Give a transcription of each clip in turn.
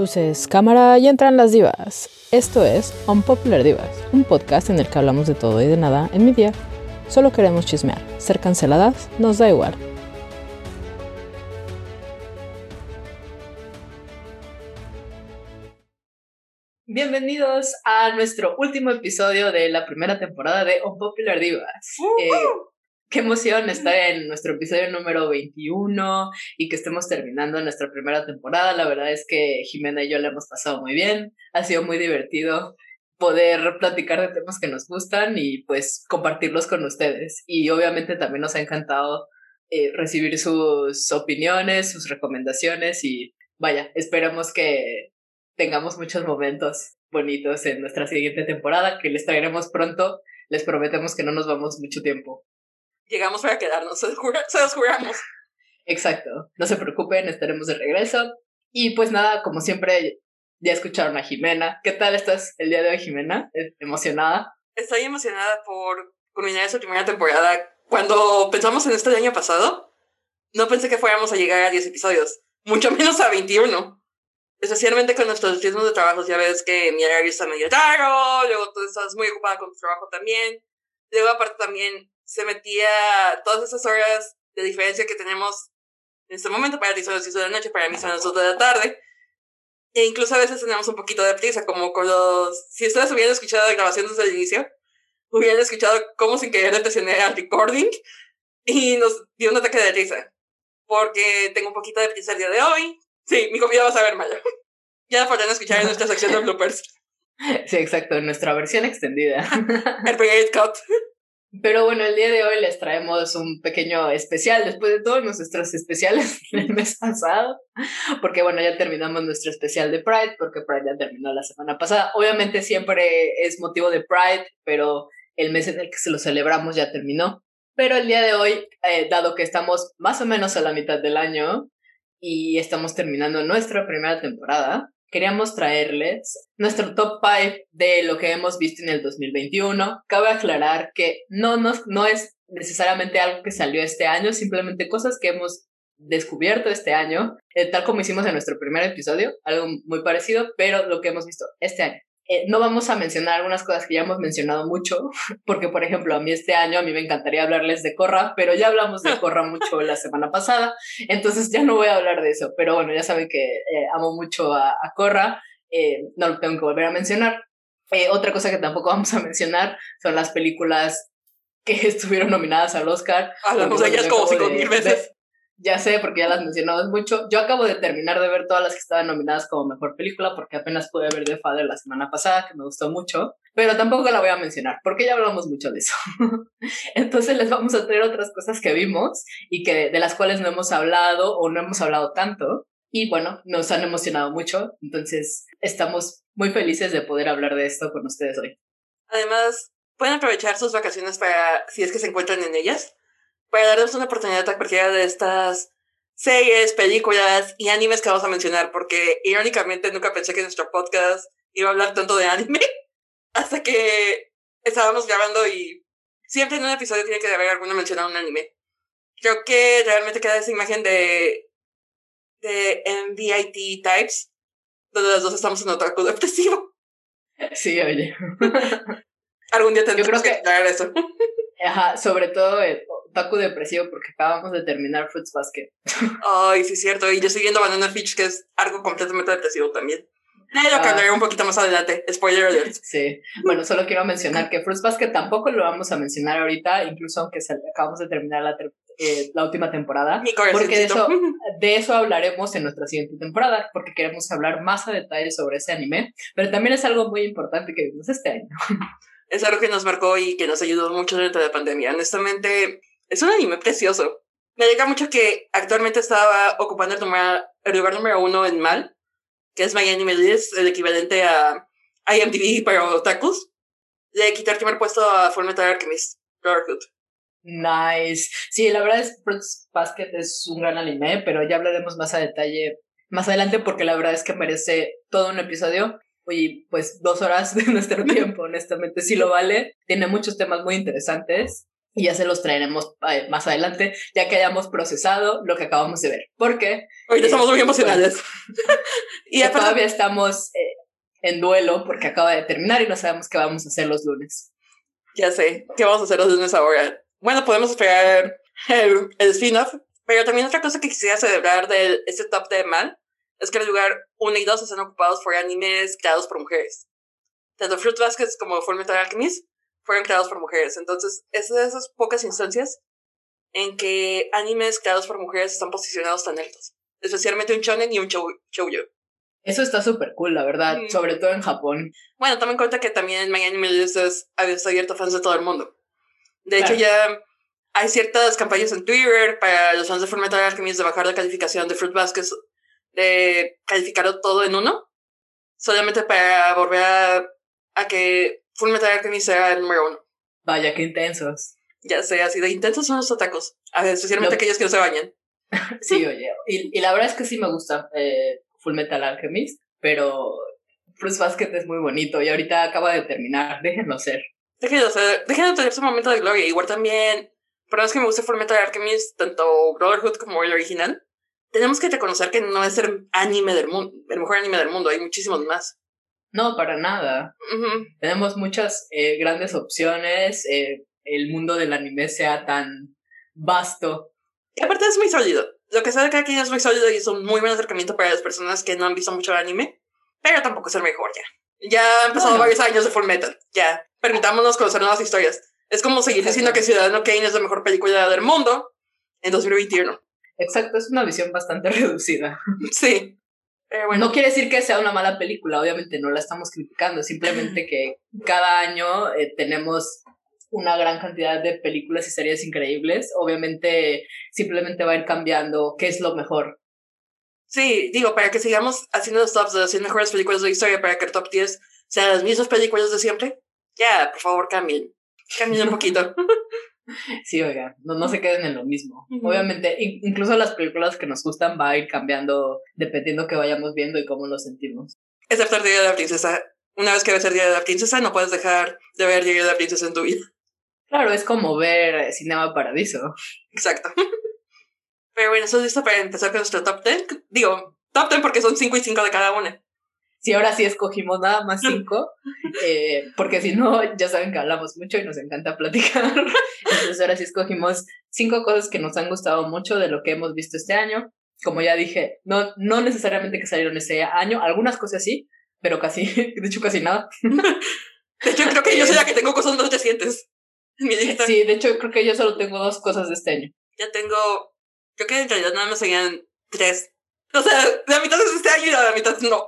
Luces, cámara y entran las divas. Esto es Unpopular Divas, un podcast en el que hablamos de todo y de nada en mi día. Solo queremos chismear. Ser canceladas nos da igual. Bienvenidos a nuestro último episodio de la primera temporada de Unpopular Divas. Eh, qué emoción estar en nuestro episodio número 21 y que estemos terminando nuestra primera temporada. La verdad es que Jimena y yo le hemos pasado muy bien. Ha sido muy divertido poder platicar de temas que nos gustan y pues compartirlos con ustedes. Y obviamente también nos ha encantado eh, recibir sus opiniones, sus recomendaciones y vaya, esperamos que tengamos muchos momentos bonitos en nuestra siguiente temporada que les traeremos pronto. Les prometemos que no nos vamos mucho tiempo. Llegamos para quedarnos, se los juramos. Exacto, no se preocupen, estaremos de regreso. Y pues nada, como siempre, ya escucharon a Jimena. ¿Qué tal estás el día de hoy, Jimena? ¿Emocionada? Estoy emocionada por culminar esta primera temporada. Cuando pensamos en este año pasado, no pensé que fuéramos a llegar a 10 episodios, mucho menos a 21 especialmente con nuestros ritmos de trabajo, ya ves que mi horario está medio raro, luego tú estás muy ocupada con tu trabajo también, luego aparte también se metía todas esas horas de diferencia que tenemos en este momento, para ti son las 10 de la noche, para mí son las 2 de la tarde, e incluso a veces tenemos un poquito de prisa, como con los, si ustedes hubieran escuchado la grabación desde el inicio, hubieran escuchado cómo sin querer detener al recording y nos dio un ataque de risa, porque tengo un poquito de prisa el día de hoy, Sí, mi comida va a saber mal. Ya podrán escuchar en nuestra sección de bloopers. Sí, exacto, en nuestra versión extendida. El Brigade Cut. Pero bueno, el día de hoy les traemos un pequeño especial después de todos nuestros especiales del mes pasado, porque bueno, ya terminamos nuestro especial de Pride, porque Pride ya terminó la semana pasada. Obviamente siempre es motivo de Pride, pero el mes en el que se lo celebramos ya terminó. Pero el día de hoy, eh, dado que estamos más o menos a la mitad del año, y estamos terminando nuestra primera temporada, queríamos traerles nuestro top 5 de lo que hemos visto en el 2021. Cabe aclarar que no, nos, no es necesariamente algo que salió este año, simplemente cosas que hemos descubierto este año, eh, tal como hicimos en nuestro primer episodio, algo muy parecido, pero lo que hemos visto este año. Eh, no vamos a mencionar algunas cosas que ya hemos mencionado mucho, porque por ejemplo a mí este año a mí me encantaría hablarles de Corra, pero ya hablamos de Corra mucho la semana pasada, entonces ya no voy a hablar de eso, pero bueno, ya saben que eh, amo mucho a, a Corra, eh, no lo tengo que volver a mencionar. otra cosa que tampoco vamos a mencionar son las películas que estuvieron nominadas al Oscar. Ellas como cinco mil veces. Ya sé, porque ya las mencionamos mucho. Yo acabo de terminar de ver todas las que estaban nominadas como mejor película, porque apenas pude ver The Father la semana pasada, que me gustó mucho, pero tampoco la voy a mencionar, porque ya hablamos mucho de eso. Entonces les vamos a traer otras cosas que vimos y que de las cuales no hemos hablado o no hemos hablado tanto. Y bueno, nos han emocionado mucho, entonces estamos muy felices de poder hablar de esto con ustedes hoy. Además, pueden aprovechar sus vacaciones para, si es que se encuentran en ellas, para darles una oportunidad a cualquiera de estas series, películas y animes que vamos a mencionar, porque irónicamente nunca pensé que nuestro podcast iba a hablar tanto de anime, hasta que estábamos grabando y siempre en un episodio tiene que haber alguna mención a un anime. Creo que realmente queda esa imagen de, de MVIT types, donde los dos estamos en otaku depresivo. Sí, oye. Algún día tendremos que, que eso. Ajá, sobre todo el, Taku depresivo porque acabamos de terminar Fruits Basket. Ay, sí es cierto. Y yo estoy viendo Banana Fish, que es algo completamente depresivo también. Eh, lo cambiaré un poquito más adelante. Spoiler alert. Sí. Bueno, solo quiero mencionar que Fruits Basket tampoco lo vamos a mencionar ahorita, incluso aunque acabamos de terminar la, eh, la última temporada. porque de eso, de eso hablaremos en nuestra siguiente temporada, porque queremos hablar más a detalle sobre ese anime. Pero también es algo muy importante que vimos este año. Es algo que nos marcó y que nos ayudó mucho durante la pandemia. Honestamente, es un anime precioso. Me alegra mucho que actualmente estaba ocupando el, lugar número uno en MAL, que es My Anime List, el equivalente a IMDb para otakus. Le quité el primer puesto a Fullmetal Alchemist, Brotherhood. Nice. Sí, la verdad es Fruits Basket es un gran anime, pero ya hablaremos más a detalle más adelante porque la verdad es que merece todo un episodio. Y pues dos horas de nuestro tiempo, honestamente, sí lo vale. Tiene muchos temas muy interesantes y ya se los traeremos eh, más adelante, ya que hayamos procesado lo que acabamos de ver. Porque... Ahorita estamos muy emocionados. Y todavía estamos eh, en duelo porque acaba de terminar y no sabemos qué vamos a hacer los lunes. Ya sé, ¿qué vamos a hacer los lunes ahora? Bueno, podemos esperar el, el spin-off, pero también otra cosa que quisiera celebrar de este top de Mal es que el lugar 1 y 2 están ocupados por animes creados por mujeres. Tanto Fruit Baskets como Fullmetal Alchemist fueron creados por mujeres. Entonces, es de esas pocas instancias en que animes creados por mujeres están posicionados tan altos. Especialmente un shonen y un shoujo. Eso está súper cool, la verdad, sobre todo en Japón. Bueno, también cuenta que también My Anime List es abierto a fans de todo el mundo. De hecho, ya hay ciertas campañas en Twitter para los fans de Fullmetal Alchemist de bajar la calificación de Fruit Baskets, de calificarlo todo en uno, solamente para volver a, a que Fullmetal Alchemist sea el número uno. Vaya, qué intensos. Ya sé, así de intensos son los atacos. Especialmente aquellos que no se bañan. sí, oye. Y, y, la verdad es que sí me gusta eh, Full Metal Alchemist, pero Fruits Basket es muy bonito y ahorita acaba de terminar. Déjenlo ser. Déjenlo ser. Déjenlo tener su momento de gloria. Igual también, pero es que me gusta Full Metal Alchemist, tanto Brotherhood como el original. Tenemos que reconocer que no es el anime del mundo, el mejor anime del mundo. Hay muchísimos más. No, para nada. Tenemos muchas eh, grandes opciones. Eh, el mundo del anime sea tan vasto. Y aparte es muy sólido. Lo que sabe que aquí es muy sólido y es un muy buen acercamiento para las personas que no han visto mucho el anime, pero tampoco es el mejor ya. Ya han pasado varios años de Full Metal. Ya, permitámonos conocer nuevas historias. Es como seguir diciendo que Ciudadano Kane es la mejor película del mundo en 2021. Exacto, es una visión bastante reducida. Sí. Pero bueno. No quiere decir que sea una mala película, obviamente no la estamos criticando, simplemente que cada año eh, tenemos una gran cantidad de películas y series increíbles. Obviamente, simplemente va a ir cambiando qué es lo mejor. Sí, digo, para que sigamos haciendo los tops de las 100 mejores películas de la historia, para que el top 10 sean las mismas películas de siempre, ya, por favor, cambien. Cambien un poquito. Sí, oiga, no, no se queden en lo mismo. Obviamente, incluso las películas que nos gustan va a ir cambiando dependiendo que vayamos viendo y cómo lo sentimos. Excepto el Día de la Princesa. Una vez que ves el Día de la Princesa, no puedes dejar de ver el Día de la Princesa en tu vida. Claro, es como ver Cinema Paradiso. Exacto. Pero bueno, ¿estás listo para empezar con nuestro top 10? Digo, top 10 porque son 5 y 5 de cada una. Sí, ahora sí escogimos nada más 5, eh, porque si no, ya saben que hablamos mucho y nos encanta platicar. Entonces ahora sí escogimos 5 cosas que nos han gustado mucho de lo que hemos visto este año. Como ya dije, no, no necesariamente que salieron ese año, algunas cosas sí, pero casi, de hecho casi nada. De hecho, creo que yo soy la que tengo cosas no recientes. Sí, de hecho creo que yo solo tengo dos cosas de este año. Ya tengo, creo que en realidad nada más serían tres. O sea, la mitad es este año y la mitad no.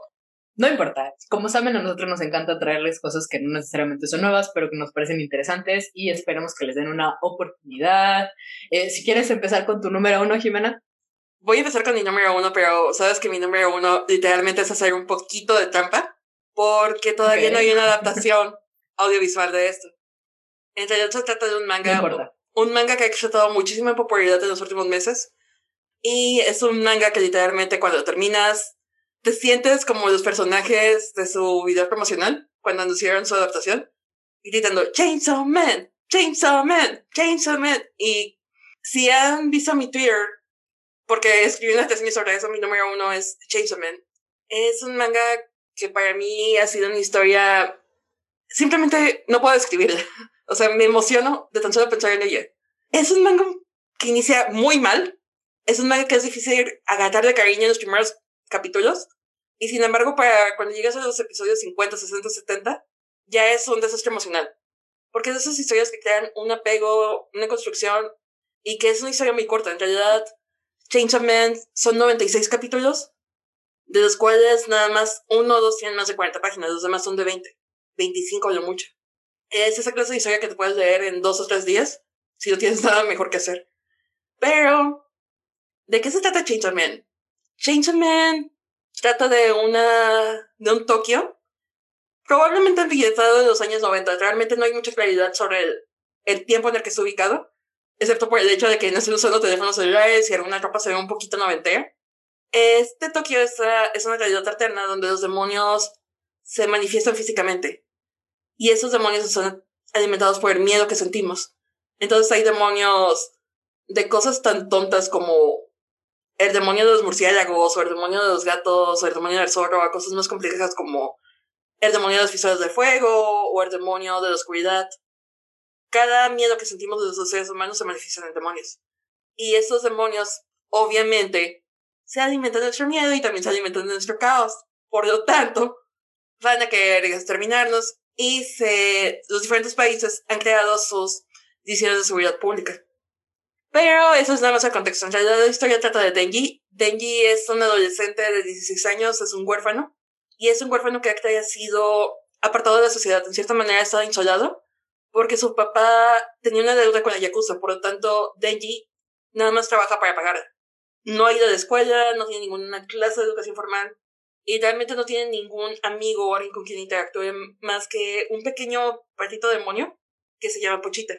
No importa. Como saben, a nosotros nos encanta traerles cosas que no necesariamente son nuevas, pero que nos parecen interesantes y esperemos que les den una oportunidad. Eh, si quieres empezar con tu número uno, Jimena. Voy a empezar con mi número uno, pero sabes que mi número uno literalmente es hacer un poquito de trampa, porque todavía no hay una adaptación audiovisual de esto. En realidad se trata de un manga. un manga que ha explotado muchísima popularidad en los últimos meses. Y es un manga que literalmente cuando terminas te sientes como los personajes de su video promocional cuando anunciaron su adaptación. Gritando Chainsaw Man, Chainsaw Man, Chainsaw Man. Y si han visto mi Twitter, porque escribí una tesis sobre eso, mi número uno es Chainsaw Man. Es un manga que para mí ha sido una historia simplemente no puedo describirla. O sea, me emociono de tan solo pensar en ella. Es un manga que inicia muy mal. Es un manga que es difícil agarrarle cariño en los primeros capítulos. Y sin embargo, para cuando llegas a los episodios 50, 60, 70, ya es un desastre emocional. Porque es de esas historias que crean un apego, una construcción, y que es una historia muy corta. En realidad, Chainsaw Man son 96 capítulos, de los cuales nada más uno o dos tienen más de 40 páginas, los demás son de 20, 25 lo mucho. Es esa clase de historia que te puedes leer en dos o tres días si no tienes nada mejor que hacer. Pero, ¿de qué se trata Chainsaw Man? Chainsaw Man trata de una. de un Tokio. Probablemente ambientado en los años 90. Realmente no hay mucha claridad sobre el, el tiempo en el que está ubicado. Excepto por el hecho de que no están usando teléfonos celulares y alguna ropa se ve un poquito noventera. Este Tokio es, es una realidad alterna donde los demonios se manifiestan físicamente. Y esos demonios son alimentados por el miedo que sentimos. Entonces hay demonios de cosas tan tontas como el demonio de los murciélagos, o el demonio de los gatos, o el demonio del zorro, a cosas más complejas como el demonio de los pistolas de fuego, o el demonio de la oscuridad. Cada miedo que sentimos de los seres humanos se manifiesta en demonios. Y estos demonios, obviamente, se alimentan de nuestro miedo y también se alimentan de nuestro caos. Por lo tanto, van a querer exterminarnos y los diferentes países han creado sus diseños de seguridad pública. Pero eso es nada más el contexto. En realidad la historia trata de Denji. Denji es un adolescente de 16 años, es un huérfano. Y es un huérfano que haya sido apartado de la sociedad. En cierta manera estaba insolado porque su papá tenía una deuda con la Yakuza. Por lo tanto, Denji nada más trabaja para pagar. No ha ido a la escuela, no tiene ninguna clase de educación formal. Y realmente no tiene ningún amigo o alguien con quien interactúe más que un pequeño patito demonio que se llama Pochita.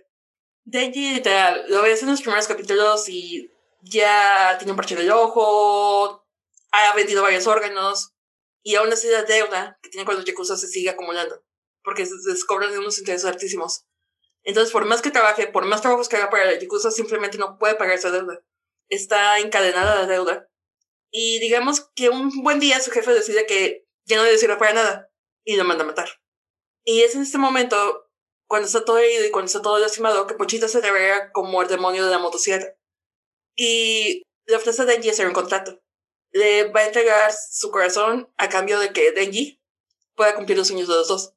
Denji, literal, lo ves en los primeros capítulos y ya tiene un parche del ojo, ha vendido varios órganos y aún así la deuda que tiene con los Yakuza se sigue acumulando porque se descubren de unos intereses altísimos. Entonces, por más que trabaje, por más trabajos que haga para la Yakuza, simplemente no puede pagar esa deuda. Está encadenada la deuda. Y digamos que un buen día su jefe decide que ya no le sirve para nada y lo manda a matar. Y es en este momento cuando está todo herido y cuando está todo lastimado, que Pochita se revela como el demonio de la motosierra. Y le ofrece a Denji hacer un contrato. Le va a entregar su corazón a cambio de que Denji pueda cumplir los sueños de los dos.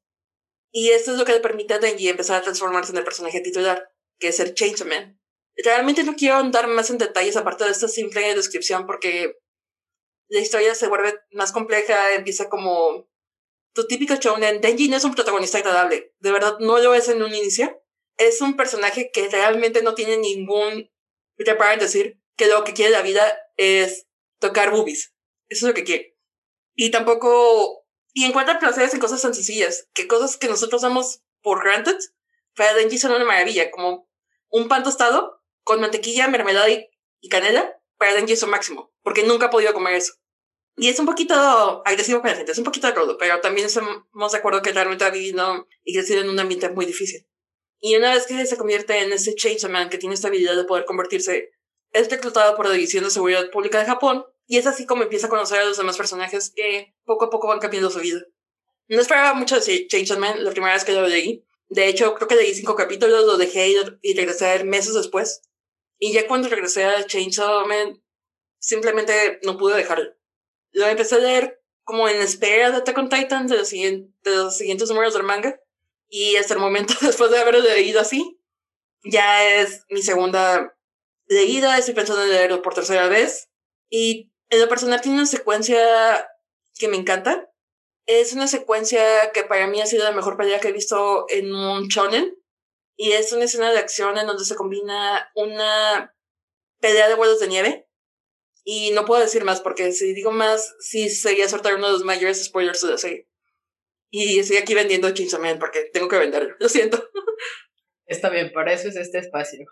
Y esto es lo que le permite a Denji empezar a transformarse en el personaje titular, que es el Chainsaw Man. Realmente no quiero andar más en detalles aparte de esta simple descripción porque la historia se vuelve más compleja, empieza como tu típico shounen, Denji no es un protagonista agradable. De verdad, no lo es en un inicio. Es un personaje que realmente no tiene ningún para decir que lo que quiere la vida es tocar boobies. Eso es lo que quiere. Y tampoco... Y encuentra placeres en cosas tan sencillas, que cosas que nosotros damos por granted, para Denji son una maravilla, como un pan tostado con mantequilla, mermelada y, y canela, para Denji es lo máximo, porque nunca ha podido comer eso. Y es un poquito agresivo para la gente, es un poquito rudo, pero también estamos de acuerdo que realmente ha vivido y crecido en un ambiente muy difícil. Y una vez que se convierte en ese Man que tiene esta habilidad de poder convertirse, es reclutado por la División de Seguridad Pública de Japón, y es así como empieza a conocer a los demás personajes que poco a poco van cambiando su vida. No esperaba mucho de Man la primera vez que lo leí. De hecho, creo que leí cinco capítulos, lo dejé y regresé meses después. Y ya cuando regresé a Chainsaw Man, simplemente no pude dejarlo lo empecé a leer como en espera de Attack on Titan, de los, de los siguientes números del manga. Y hasta el momento, después de haberlo leído así, ya es mi segunda leída. Estoy pensando en leerlo por tercera vez. Y en lo personal tiene una secuencia que me encanta. Es una secuencia que para mí ha sido la mejor pelea que he visto en un shonen. Y es una escena de acción en donde se combina una pelea de vuelos de nieve y no puedo decir más porque si digo más, sí sería soltar uno de los mayores spoilers de la serie. Y estoy aquí vendiendo Chainsaw porque tengo que venderlo. Lo siento. Está bien, para eso es este espacio.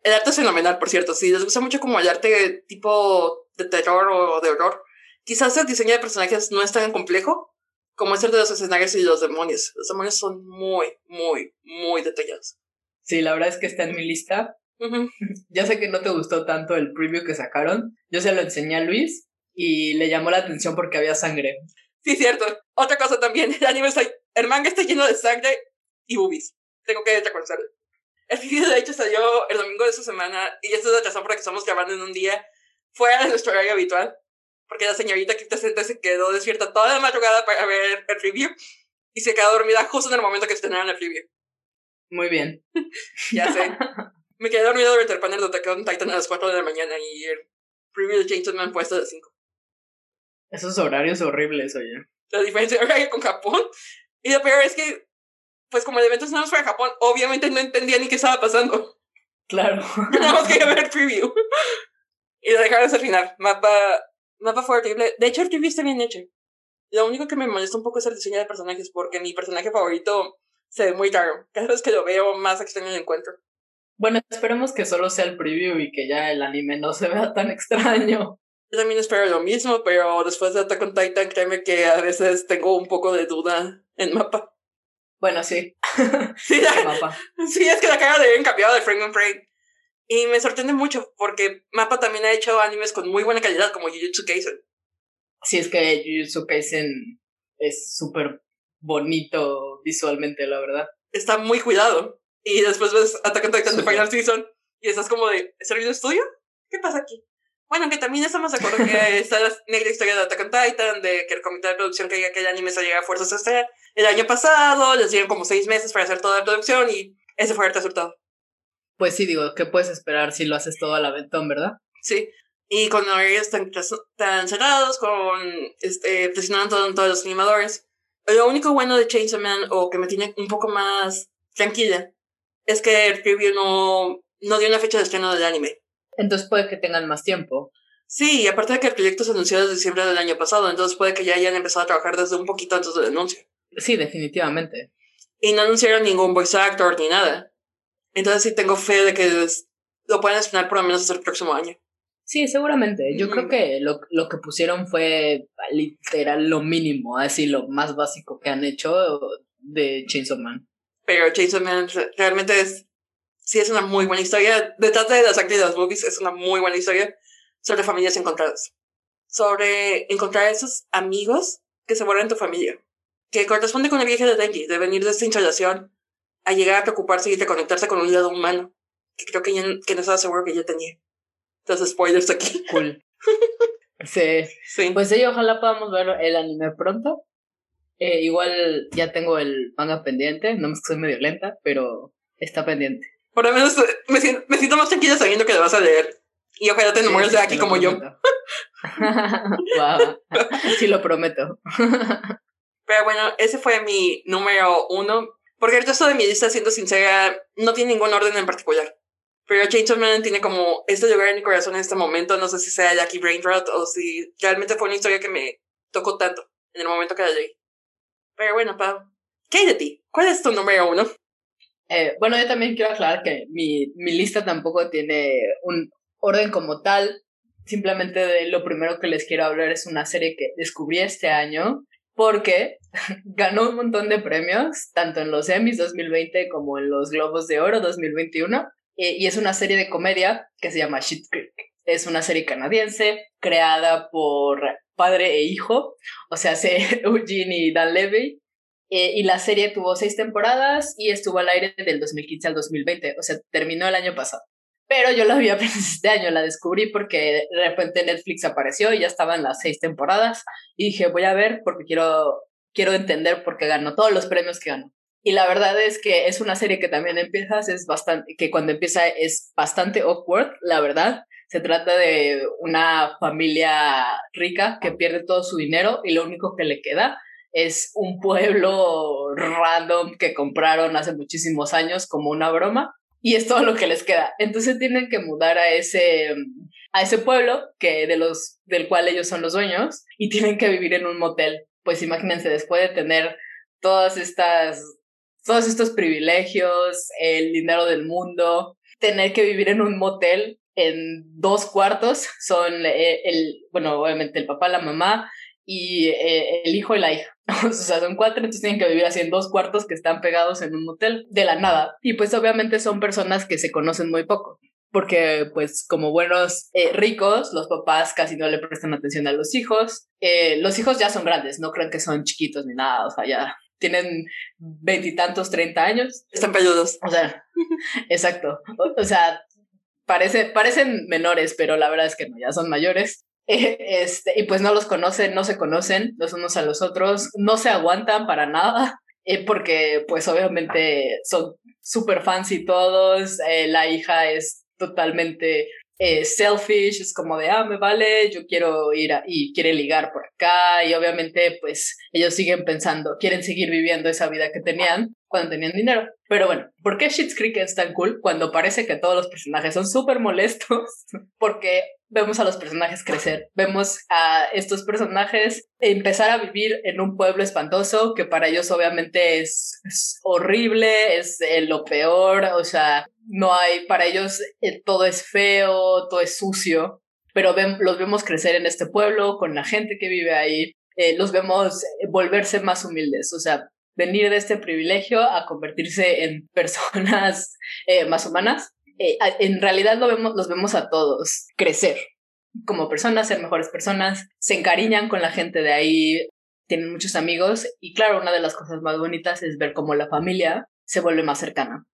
El arte es fenomenal, por cierto. Si les gusta mucho como el arte tipo de terror o de horror, quizás el diseño de personajes no es tan complejo como es el de los escenarios y los demonios. Los demonios son muy, muy, muy detallados. Sí, la verdad es que está en mi lista. Ya sé que no te gustó tanto el preview que sacaron. Yo se lo enseñé a Luis y le llamó la atención porque había sangre. Sí, cierto. Otra cosa también, el anime está, el manga está lleno de sangre y boobies. Tengo que reconocerlo. El video de hecho salió el domingo de esa semana y esto es la razón por la que estamos grabando en un día fuera de nuestro horario habitual. Porque la señorita que presenta se quedó despierta toda la madrugada para ver el preview y se quedó dormida justo en el momento que estrenaron el preview. Muy bien. ya sé. Me quedé dormido durante el panel de Attack on Titan a las 4 de la mañana y el preview de Chainsaw Man fue hasta las 5. Esos horarios horribles, oye. La diferencia de horario con Japón. Y lo peor es que, pues como el evento no fue en Japón, obviamente no entendía ni qué estaba pasando. Claro. Nada más quería ver el preview. y lo dejaron hasta el final. Mapa, mapa fue horrible. De hecho, el preview está bien hecho. Lo único que me molesta un poco es el diseño de personajes, porque mi personaje favorito se ve muy raro. Cada vez que lo veo, más extraño lo encuentro. Bueno, esperemos que solo sea el preview y que ya el anime no se vea tan extraño. Yo también espero lo mismo, pero después de Attack on Titan, créeme que a veces tengo un poco de duda en mapa. Bueno, sí. sí, mapa. sí, es que la cara de bien cambiado de frame on frame. Y me sorprende mucho porque Mapa también ha hecho animes con muy buena calidad, como Jujutsu Kaisen. Sí, es que Jujutsu Kaisen es súper bonito visualmente, la verdad. Está muy cuidado. Y después ves Attack on Titan de Final Season y estás como de, ¿es el video estudio? ¿Qué pasa aquí? Bueno, que también estamos de acuerdo que está la negra historia de Attack on Titan, de que el comité de producción quería que el anime se llegara a fuerzas este el año pasado, les dieron como seis meses para hacer toda la producción y ese fue el resultado. Pues sí, digo, ¿qué puedes esperar si lo haces todo al aventón, verdad? Sí. Y con horarios tan, tan cerrados, con este, presionando todos los animadores. Lo único bueno de Chainsaw Man, o que me tiene un poco más tranquila, es que el preview no, no dio una fecha de estreno del anime. Entonces puede que tengan más tiempo. Sí, y aparte de que el proyecto se anunció desde diciembre del año pasado, entonces puede que ya hayan empezado a trabajar desde un poquito antes del anuncio. Sí, definitivamente. Y no anunciaron ningún voice actor ni nada. Entonces sí tengo fe de que lo pueden estrenar por lo menos hasta el próximo año. Sí, seguramente. Yo creo que lo, lo, que pusieron fue literal lo mínimo, así lo más básico que han hecho de Chainsaw Man. Pero Chainsaw Man realmente es, sí es una muy buena historia. Detrás de las actividades movies es una muy buena historia sobre familias encontradas. Sobre encontrar esos amigos que se vuelven tu familia. Que corresponde con el viaje de Denji, de venir de esta instalación a llegar a preocuparse y reconectarse con un lado humano. Que creo que, ya, que no estaba seguro que ya tenía. Entonces, spoilers aquí. Cool. Sí. sí. Pues sí, ojalá podamos ver el anime pronto. Eh, igual ya tengo el manga pendiente, no más que soy medio lenta, pero está pendiente. Por lo menos me siento, me siento más tranquila sabiendo que lo vas a leer. Y ojalá te enamores de aquí como yo. wow. Sí, lo prometo. Pero bueno, ese fue mi número uno. Porque el resto de mi lista, siendo sincera, no tiene ningún orden en particular. Pero Chainsaw Man tiene como este lugar en mi corazón en este momento. No sé si sea Jackie Brainrot o si realmente fue una historia que me tocó tanto en el momento que la leí. Pero bueno, Pau, ¿qué hay de ti? ¿Cuál es tu número uno? Eh, bueno, yo también quiero aclarar que mi, mi lista tampoco tiene un orden como tal. Simplemente lo primero que les quiero hablar es una serie que descubrí este año porque ganó un montón de premios, tanto en los Emmys 2020 como en los Globos de Oro 2021. Eh, y es una serie de comedia que se llama Shit Creek. Es una serie canadiense creada por padre e hijo, o sea, se Eugene y Dan Levy. Eh, y la serie tuvo seis temporadas y estuvo al aire del 2015 al 2020, o sea, terminó el año pasado. Pero yo la vi apenas este año, la descubrí porque de repente Netflix apareció y ya estaban las seis temporadas. Y dije, voy a ver porque quiero, quiero entender por qué ganó todos los premios que ganó. Y la verdad es que es una serie que también empiezas, es bastante, que cuando empieza es bastante awkward, la verdad. Se trata de una familia rica que pierde todo su dinero y lo único que le queda es un pueblo random que compraron hace muchísimos años como una broma y es todo lo que les queda. Entonces tienen que mudar a ese, a ese pueblo que de los, del cual ellos son los dueños y tienen que vivir en un motel. Pues imagínense, después de tener todas estas todos estos privilegios, el dinero del mundo, tener que vivir en un motel en dos cuartos son eh, el, bueno, obviamente el papá, la mamá y eh, el hijo y la hija. o sea, son cuatro, entonces tienen que vivir así en dos cuartos que están pegados en un motel de la nada. Y pues obviamente son personas que se conocen muy poco. Porque pues como buenos eh, ricos, los papás casi no le prestan atención a los hijos. los hijos ya son grandes, no creen que son chiquitos ni nada, o sea, ya tienen veintitantos, treinta años. Están peludos. O sea, exacto. O, sea, parece, parecen menores, pero la verdad es que no, ya son mayores. Este, y pues no los conocen, no se conocen los unos a los otros, no se aguantan para nada, eh, porque pues obviamente son súper fans y todos, eh, la hija es totalmente eh, selfish, es como de, ah, me vale, yo quiero ir y quiere ligar por acá y obviamente pues ellos siguen pensando, quieren seguir viviendo esa vida que tenían cuando tenían dinero. Pero bueno, ¿por qué Shit's Creek es tan cool cuando parece que todos los personajes son súper molestos? Porque vemos a los personajes crecer, vemos a estos personajes empezar a vivir en un pueblo espantoso que para ellos obviamente es, horrible, es lo peor, o sea, no hay, para ellos eh, todo es feo, todo es sucio, pero los vemos crecer en este pueblo con la gente que vive ahí, eh, los vemos volverse más humildes, o sea, venir de este privilegio a convertirse en personas más humanas eh, en realidad lo vemos, los vemos a todos crecer como personas, ser mejores personas, se encariñan con la gente de ahí, tienen muchos amigos y claro, una de las cosas más bonitas es ver cómo la familia se vuelve más cercana.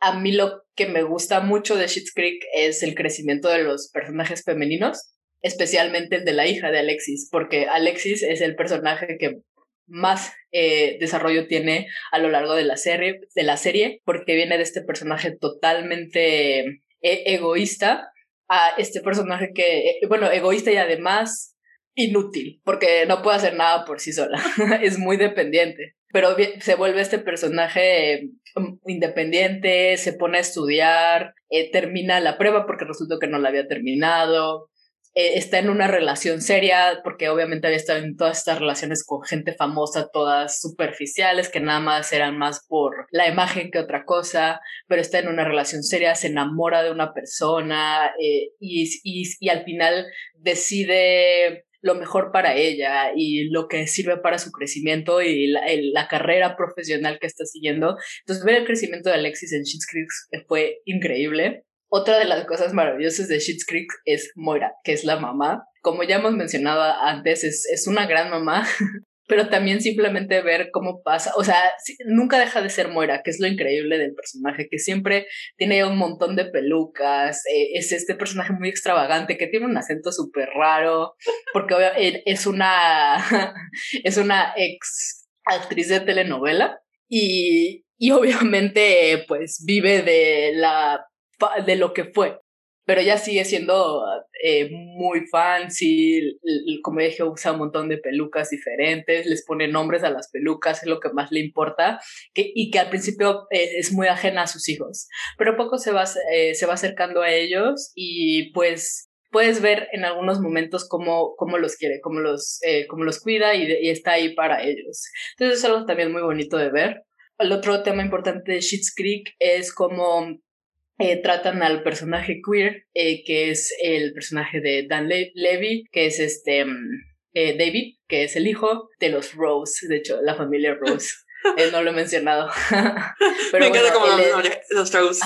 A mí lo que me gusta mucho de Schitt's Creek es el crecimiento de los personajes femeninos, especialmente el de la hija de Alexis, porque Alexis es el personaje que más eh, desarrollo tiene a lo largo de la serie, de la serie, porque viene de este personaje totalmente eh, egoísta a este personaje que, eh, bueno, egoísta y además inútil, porque no puede hacer nada por sí sola, es muy dependiente, pero se vuelve este personaje mm, independiente, se pone a estudiar, termina la prueba porque resultó que no la había terminado, eh, está en una relación seria, porque obviamente había estado en todas estas relaciones con gente famosa, todas superficiales, que nada más eran más por la imagen que otra cosa, pero está en una relación seria, se enamora de una persona eh, y, y, y al final decide lo mejor para ella y lo que sirve para su crecimiento y la, la, carrera profesional que está siguiendo. Entonces, ver el crecimiento de Alexis en Schitt's Creek fue increíble. Otra de las cosas maravillosas de Schitt's Creek es Moira, que es la mamá. Como ya hemos mencionado antes, es, es una gran mamá, pero también simplemente ver cómo pasa, o sea, nunca deja de ser Moira, que es lo increíble del personaje, que siempre tiene un montón de pelucas, eh, es este personaje muy extravagante, que tiene un acento súper raro, porque es una, es una ex actriz de telenovela y, y obviamente pues vive de la de lo que fue. Pero ella sigue siendo eh, muy fancy, como dije, usa un montón de pelucas diferentes, les pone nombres a las pelucas, es lo que más le importa, que, y que al principio eh, es muy ajena a sus hijos, pero poco se va, eh, se va acercando a ellos y pues puedes ver en algunos momentos cómo, cómo los quiere, cómo los, cómo los cuida y, y, está ahí para ellos. Entonces es algo también muy bonito de ver. El otro tema importante de Schitt's Creek es cómo eh, tratan al personaje queer, eh, que es el personaje de Dan Levy, que es este mm, eh, David, que es el hijo de los Rose, de hecho, la familia Rose. no lo he mencionado. Pero Me como los Rose.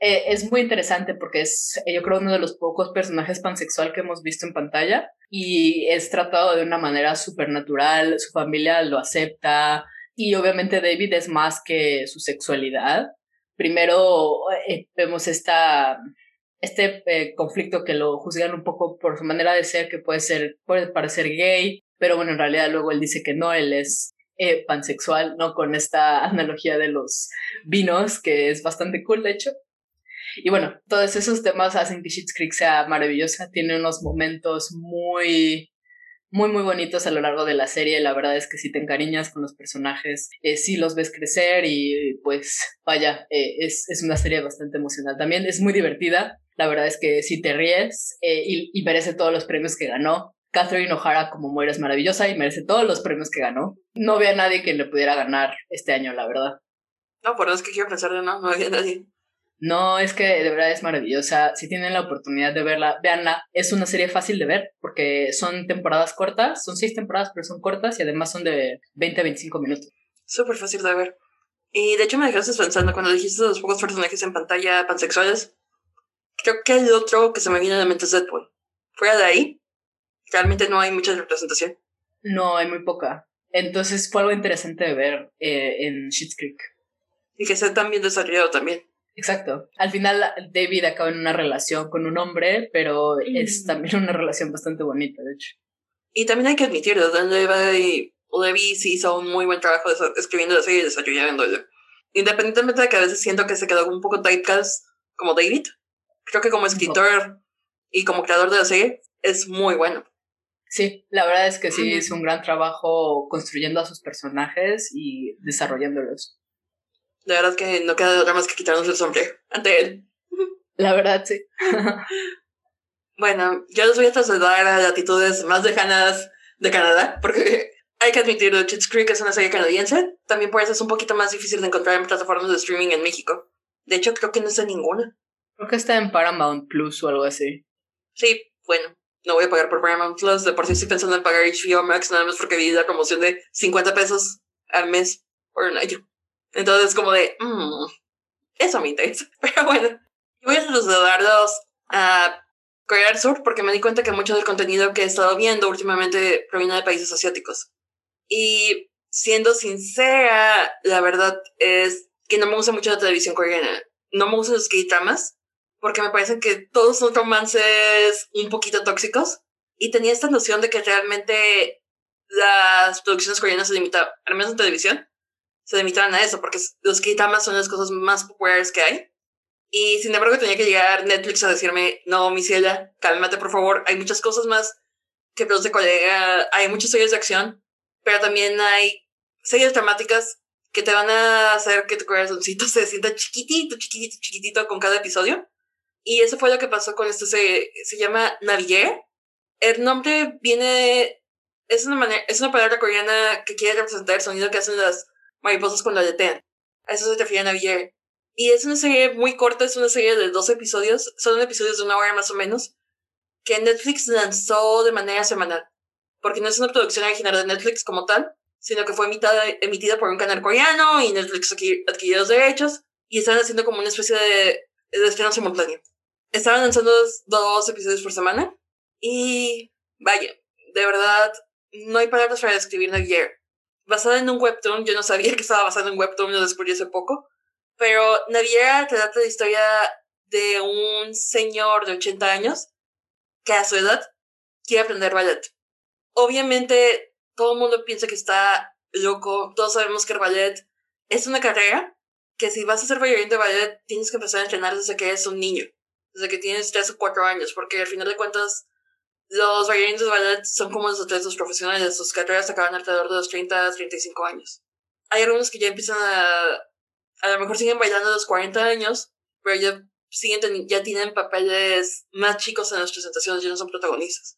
es muy interesante porque es, yo creo, uno de los pocos personajes pansexual que hemos visto en pantalla y es tratado de una manera súper natural, su familia lo acepta y obviamente David es más que su sexualidad, primero eh, vemos esta, este eh, conflicto que lo juzgan un poco por su manera de ser, que puede ser, puede parecer gay, pero bueno, en realidad luego él dice que no, él es eh, pansexual, ¿no? Con esta analogía de los vinos, que es bastante cool, de hecho. Y bueno, todos esos temas hacen que Schitt's Creek sea maravillosa, tiene unos momentos muy muy muy bonitos a lo largo de la serie. La verdad es que si te encariñas con los personajes, eh, sí los ves crecer y pues vaya, eh, es, es, una serie bastante emocional. También es muy divertida. La verdad es que si te ríes eh, y, y, merece todos los premios que ganó. Catherine O'Hara como muere es maravillosa y merece todos los premios que ganó. No ve a nadie que le pudiera ganar este año, la verdad. No, por eso es que quiero pensar de no, no había nadie. No, es que de verdad es maravillosa. Si tienen la oportunidad de verla, véanla. Es una serie fácil de ver porque son temporadas cortas, son seis temporadas, pero son cortas y además son de 20 a 25 minutos. Súper fácil de ver. Y de hecho me dejaste pensando cuando dijiste los pocos personajes en pantalla pansexuales. Creo que el otro que se me viene a la mente es Deadpool. Fuera de ahí, realmente no hay mucha representación. No, hay muy poca. Entonces fue algo interesante de ver eh, en Schitt's Creek. Y que sea tan bien desarrollado también. Exacto. Al final David acaba en una relación con un hombre, pero es mm. también una relación bastante bonita, de hecho. Y también hay que admitirlo, Dan Levy, Levy sí hizo un muy buen trabajo escribiendo la serie y desarrollándola. Independientemente de que a veces siento que se quedó un poco typecast como David, creo que como escritor y como creador de la serie es muy bueno. Sí, la verdad es que sí, es un gran trabajo construyendo a sus personajes y desarrollándolos. La verdad que no queda otra más que quitarnos el sombrero ante él. La verdad, sí. bueno, yo les voy a trasladar a latitudes más lejanas de Canadá, porque hay que admitirlo, Kids Creek es una serie canadiense. También por eso es un poquito más difícil de encontrar en plataformas de streaming en México. De hecho, creo que no está ninguna. Creo que está en Paramount Plus o algo así. Sí, bueno, no voy a pagar por Paramount Plus. De por sí estoy pensando en pagar HBO Max nada más porque vi la promoción de 50 pesos al mes por un año. Entonces, como de, mm, Eso me interesa. Pero bueno, voy a trasladarlos a Corea del Sur porque me di cuenta que mucho del contenido que he estado viendo últimamente proviene de países asiáticos. Y siendo sincera, la verdad es que no me gusta mucho la televisión coreana. No me gustan los K-dramas porque me parecen que todos son romances un poquito tóxicos. Y tenía esta noción de que realmente las producciones coreanas se limitaban, al menos en televisión, se limitaban a eso, porque los K-dramas son las cosas más populares que hay. Y sin embargo tenía que llegar Netflix a decirme, no, mi ciela, cálmate por favor, hay muchas cosas más que produce colega, hay muchas series de acción, pero también hay series dramáticas que te van a hacer que tu corazoncito se sienta chiquitito, chiquitito, chiquitito con cada episodio. Y eso fue lo que pasó con esto, se, se llama Navier. El nombre viene, es una, manera, es una palabra coreana que quiere representar el sonido que hacen las mariposas cuando aletean. A eso se refiere Navier. Y es una serie muy corta, es una serie de dos episodios, son episodios de una hora más o menos, que Netflix lanzó de manera semanal. Porque no es una producción original de Netflix como tal, sino que fue emitida, emitida por un canal coreano y Netflix adquirió los derechos y están haciendo como una especie de, de estreno simultáneo. Estaban lanzando dos, episodios por semana y vaya, de verdad, no hay palabras para describir ayer. Basada en un webtoon, yo no sabía que estaba basada en un webtoon, lo descubrí hace poco, pero Naviera trata la historia de un señor de 80 años que a su edad quiere aprender ballet. Obviamente, todo el mundo piensa que está loco, todos sabemos que el ballet es una carrera que si vas a ser bailarín de ballet tienes que empezar a entrenar desde que eres un niño, desde que tienes 3 o 4 años, porque al final de cuentas los bailarines de ballet son como los atletas profesionales, sus carreras acaban alrededor de los 30 a 35 años. Hay algunos que ya empiezan a a lo mejor siguen bailando a los 40 años, pero ya, siguen ya tienen papeles más chicos en las presentaciones, ya no son protagonistas.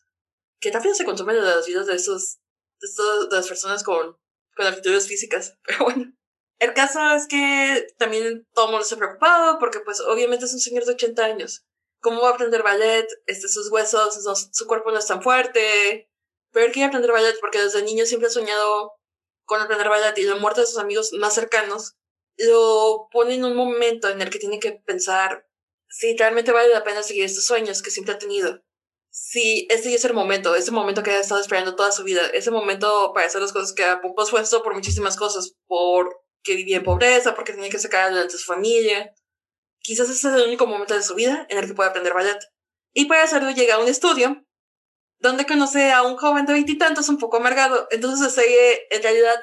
Que también se consumen de las vidas de esos, de, de las personas con, con actitudes físicas. Pero bueno. El caso es que también todo el mundo está preocupado porque pues obviamente es un señor de 80 años. ¿Cómo va a aprender ballet? Este, sus huesos, su cuerpo no es tan fuerte. Pero él quiere aprender ballet porque desde niño siempre ha soñado con aprender ballet y la muerte de sus amigos más cercanos lo pone en un momento en el que tiene que pensar si realmente vale la pena seguir estos sueños que siempre ha tenido. Si este es el momento, ese momento que ha estado esperando toda su vida, ese momento para hacer las cosas que ha pospuesto por muchísimas cosas, porque vivía en pobreza, porque tenía que sacar adelante a su familia. Quizás ese es el único momento de su vida en el que puede aprender ballet. Y para hacerlo llega a un estudio donde conoce a un joven de veintitantos un poco amargado. Entonces la serie en realidad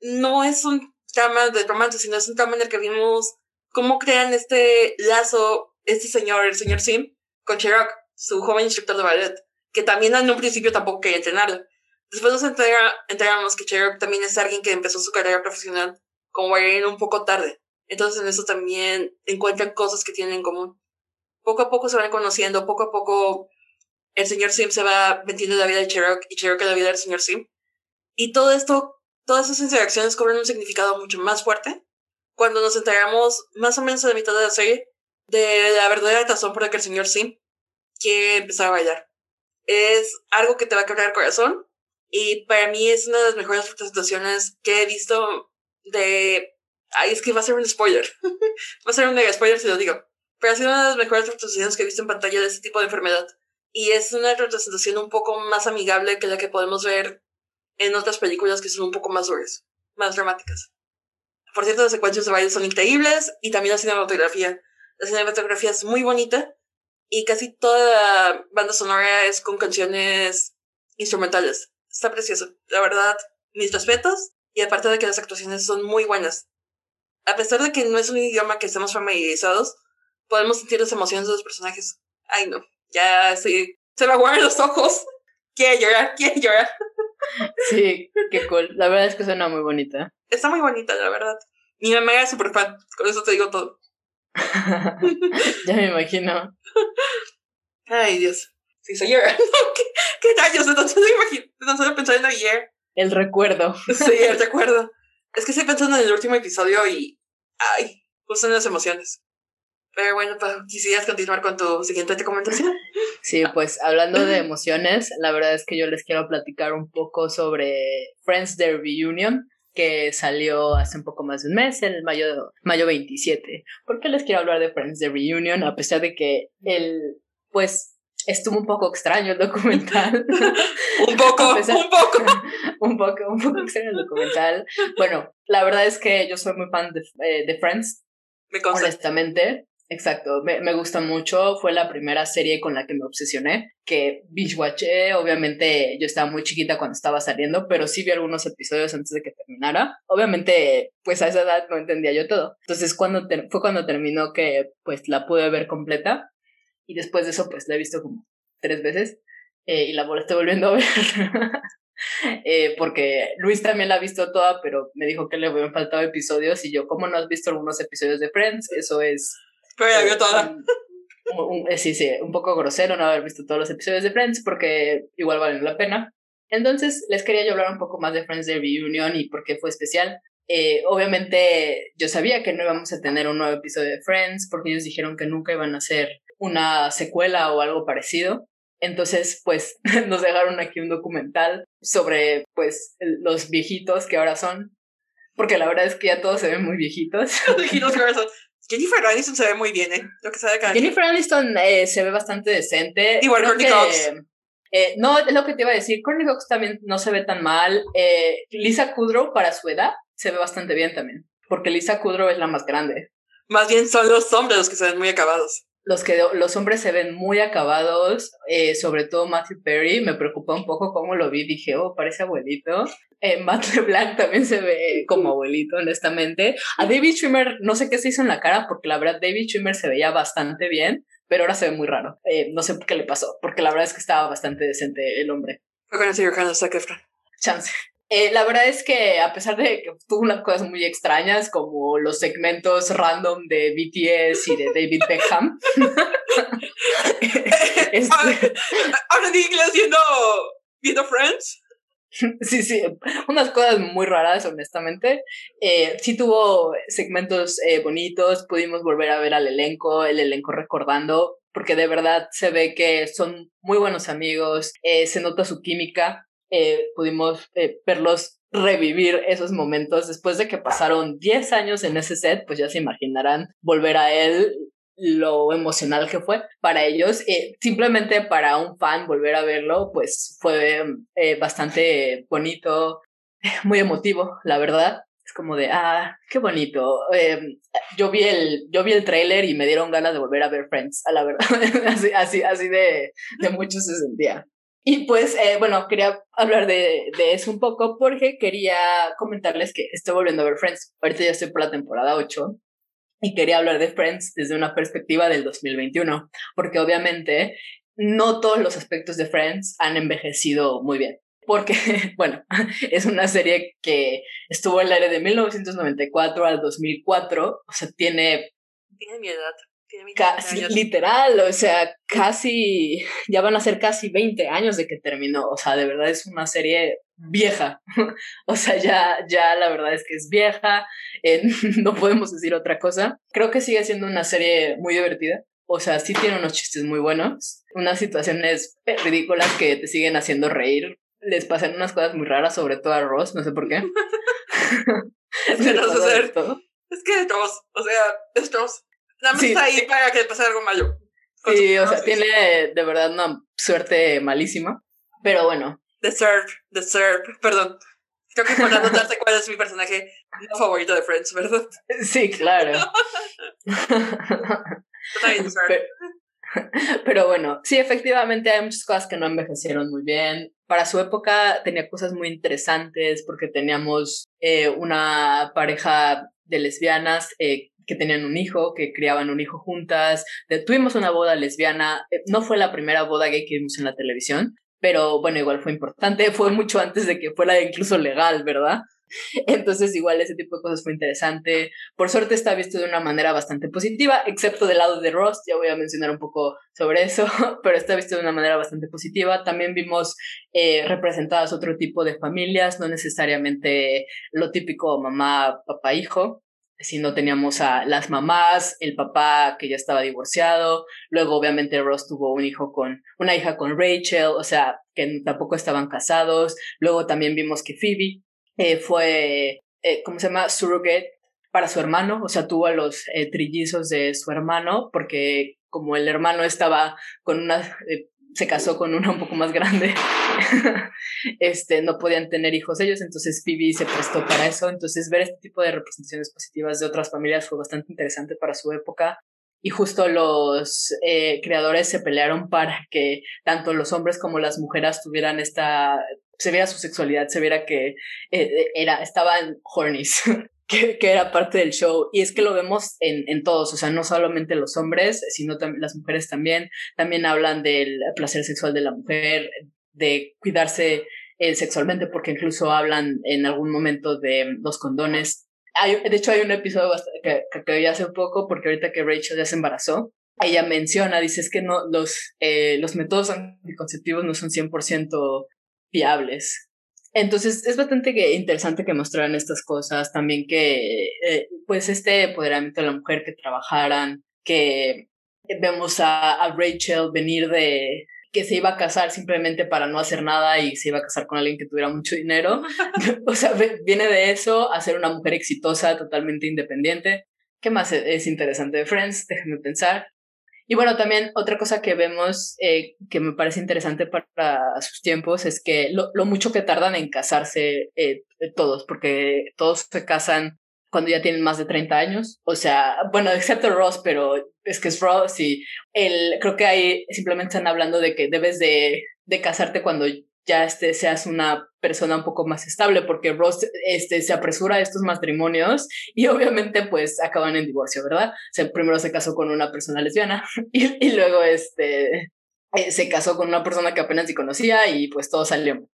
no es un trama de romance, sino es un trama en el que vimos cómo crean este lazo este señor, el señor Sim, con Cherok, su joven instructor de ballet, que también en un principio tampoco quería entrenarlo. Después nos enteramos que Cherok también es alguien que empezó su carrera profesional como bailarín un poco tarde. Entonces en eso también encuentran cosas que tienen en común. Poco a poco se van conociendo, poco a poco el señor Sim se va metiendo en la vida de Cherok y Cherok en la vida del señor Sim. Y todo esto todas esas interacciones cobran un significado mucho más fuerte cuando nos enteramos más o menos a la mitad de la serie de la verdadera razón por la que el señor Sim quiere empezar a bailar. Es algo que te va a quebrar el corazón y para mí es una de las mejores representaciones que he visto de... Ay, es que va a ser un spoiler. va a ser un mega spoiler si lo digo. Pero ha sido una de las mejores representaciones que he visto en pantalla de este tipo de enfermedad. Y es una representación un poco más amigable que la que podemos ver en otras películas que son un poco más duras, más dramáticas. Por cierto, las secuencias de baile son increíbles y también la cinematografía. La cinematografía es muy bonita y casi toda la banda sonora es con canciones instrumentales. Está precioso. La verdad, mis respetos y aparte de que las actuaciones son muy buenas. A pesar de que no es un idioma que estemos familiarizados, podemos sentir las emociones de los personajes. Ay, no. Ya sí. Se me aguardan los ojos. Quiero llorar, quiero llorar. Sí, qué cool. La verdad es que suena muy bonita. Está muy bonita, la verdad. Mi mamá era súper fan, con eso te digo todo. ya me imagino. Ay, Dios. Sí, soy ¿Qué, ¿Qué rayos? Entonces me imagino. Entonces pensar en ayer. El recuerdo. Sí, el recuerdo. Es que estoy pensando en el último episodio y. Ay, justo en las emociones. Pero bueno, ¿quisieras continuar con tu siguiente recomendación? Sí, pues hablando de emociones, la verdad es que yo les quiero platicar un poco sobre Friends The Reunion, que salió hace un poco más de un mes, el mayo, mayo 27. ¿Por qué les quiero hablar de Friends de Reunion? A pesar de que el, pues, estuvo un poco extraño el documental. un poco, un poco. un poco, un poco extraño el documental. Bueno, la verdad es que yo soy muy fan de, eh, de Friends. Me consta. Honestamente. Exacto, me, me, gusta mucho. Fue la primera serie con la que me obsesioné, que binge watché. Obviamente yo estaba muy chiquita cuando estaba saliendo, pero sí vi algunos episodios antes de que terminara. Obviamente, pues a esa edad no entendía yo todo. Entonces cuando fue cuando terminó que pues la pude ver completa. Y después de eso pues la he visto como tres veces eh, y la estoy volviendo a ver. eh, porque Luis también la ha visto toda, pero me dijo que le habían faltado episodios y yo, ¿cómo no has visto algunos episodios de Friends? Eso es pero ya vio toda. Eh, sí, sí, un poco grosero no haber visto todos los episodios de Friends porque igual valen la pena. Entonces, les quería yo hablar un poco más de Friends de Reunion y por qué fue especial. Eh, obviamente, yo sabía que no íbamos a tener un nuevo episodio de Friends porque ellos dijeron que nunca iban a hacer una secuela o algo parecido. Entonces, pues, nos dejaron aquí un documental sobre, pues, los viejitos que ahora son. Porque la verdad es que ya todos se ven muy viejitos. Los viejitos que ahora son. Jennifer Aniston se ve muy bien, ¿eh? Lo que sabe Jennifer Aniston eh, se ve bastante decente. Igual Courtney Cox. Eh, no, es lo que te iba a decir. Courtney Cox también no se ve tan mal. Eh, Lisa Kudrow, para su edad, se ve bastante bien también. Porque Lisa Kudrow es la más grande. Más bien son los hombres los que se ven muy acabados. Los que los hombres se ven muy acabados, eh, sobre todo Matthew Perry. Me preocupó un poco cómo lo vi. Dije, oh, parece abuelito. Eh, Matt LeBlanc también se ve como abuelito, honestamente. A David Schwimmer, no sé qué se hizo en la cara, porque la verdad David Schwimmer se veía bastante bien, pero ahora se ve muy raro. Eh, no sé qué le pasó, porque la verdad es que estaba bastante decente el hombre. Chance. Eh, la verdad es que a pesar de que tuvo unas cosas muy extrañas como los segmentos random de BTS y de David Beckham. este... Ahora viendo, viendo Friends. Sí, sí, unas cosas muy raras, honestamente. Eh, sí tuvo segmentos eh, bonitos, pudimos volver a ver al elenco, el elenco recordando, porque de verdad se ve que son muy buenos amigos, eh, se nota su química, eh, pudimos eh, verlos revivir esos momentos después de que pasaron 10 años en ese set, pues ya se imaginarán volver a él lo emocional que fue para ellos. Eh, simplemente para un fan volver a verlo, pues fue eh, bastante bonito, muy emotivo, la verdad. Es como de, ah, qué bonito. Eh, yo vi el, yo vi el tráiler y me dieron ganas de volver a ver Friends, a la verdad. así, así, así de, de mucho se sentía. Y pues, eh, bueno, quería hablar de, de, eso un poco porque quería comentarles que estoy volviendo a ver Friends. Ahorita ya estoy por la temporada 8 y quería hablar de Friends desde una perspectiva del 2021, porque obviamente no todos los aspectos de Friends han envejecido muy bien. Porque, bueno, es una serie que estuvo en el aire de 1994 al 2004, o sea, tiene... Tiene mi edad. Casi, literal, o sea, casi, ya van a ser casi 20 años de que terminó, o sea, de verdad es una serie vieja, o sea, ya, ya la verdad es que es vieja, eh, no podemos decir otra cosa. Creo que sigue siendo una serie muy divertida, o sea, sí tiene unos chistes muy buenos, unas situaciones ridículas que te siguen haciendo reír, les pasan unas cosas muy raras, sobre todo a Ross, no sé por qué. es que no sé Es que es Ross, o sea, es Ross. Nada más está ahí para que pase algo malo. Sí, o sea, tiene de verdad una suerte malísima. Pero bueno. The Serve, The Serve, perdón. Creo que para notarte cuál es mi personaje no favorito de Friends, ¿verdad? Sí, claro. pero, pero bueno, sí, efectivamente hay muchas cosas que no envejecieron muy bien. Para su época tenía cosas muy interesantes porque teníamos eh, una pareja de lesbianas eh, que tenían un hijo, que criaban un hijo juntas. tuvimos una boda lesbiana. Eh, no fue la primera boda gay que vimos en la televisión, pero bueno, igual fue importante. Fue mucho antes de que fuera incluso legal, ¿verdad? Entonces, igual ese tipo de cosas fue interesante. Por suerte está visto de una manera bastante positiva, excepto del lado de Ross, ya voy a mencionar un poco sobre eso, pero está visto de una manera bastante positiva. También vimos eh, representadas otro tipo de familias, no necesariamente lo típico mamá, papá, hijo, si no teníamos a las mamás, el papá que ya estaba divorciado, luego obviamente Ross tuvo un hijo con, una hija con Rachel, o sea, que tampoco estaban casados, luego también vimos que Phoebe eh, fue, eh, ¿cómo se llama? Surrogate para su hermano, o sea, tuvo a los eh, trillizos de su hermano, porque como el hermano estaba con una, se casó con una un poco más grande, este, no podían tener hijos ellos, entonces Phoebe se prestó para eso, entonces ver este tipo de representaciones positivas de otras familias fue bastante interesante para su época. Y justo los eh, creadores se pelearon para que tanto los hombres como las mujeres tuvieran esta, se viera su sexualidad, se viera que eh, era, estaban hornies, que, que, era parte del show. Y es que lo vemos en, en todos, o sea, no solamente los hombres, sino también las mujeres también. También hablan del placer sexual de la mujer, de cuidarse eh, sexualmente, porque incluso hablan en algún momento de los condones de hecho, hay un episodio que, que, vi hace poco, porque ahorita que Rachel ya se embarazó, ella menciona, dice, es que no, los, eh, los métodos anticonceptivos no son 100% fiables. Entonces, es bastante interesante que mostraran estas cosas, también que, eh, pues, este empoderamiento de la mujer, que trabajaran, que vemos a, a Rachel venir de, que se iba a casar simplemente para no hacer nada y se iba a casar con alguien que tuviera mucho dinero. o sea, viene de eso a ser una mujer exitosa, totalmente independiente. ¿Qué más es interesante de Friends? Déjenme pensar. Y bueno, también otra cosa que vemos eh, que me parece interesante para sus tiempos es que lo, mucho que tardan en casarse eh, todos, porque todos se casan cuando ya tienen más de 30 años. O sea, bueno, excepto Ross, pero es que es Ross y él, creo que ahí simplemente están hablando de que debes de, de casarte cuando ya este, seas una persona un poco más estable, porque Ross este, se apresura a estos matrimonios y obviamente pues acaban en divorcio, ¿verdad? O sea, primero se casó con una persona lesbiana y, y luego este, eh, se casó con una persona que apenas se conocía y pues todo salió.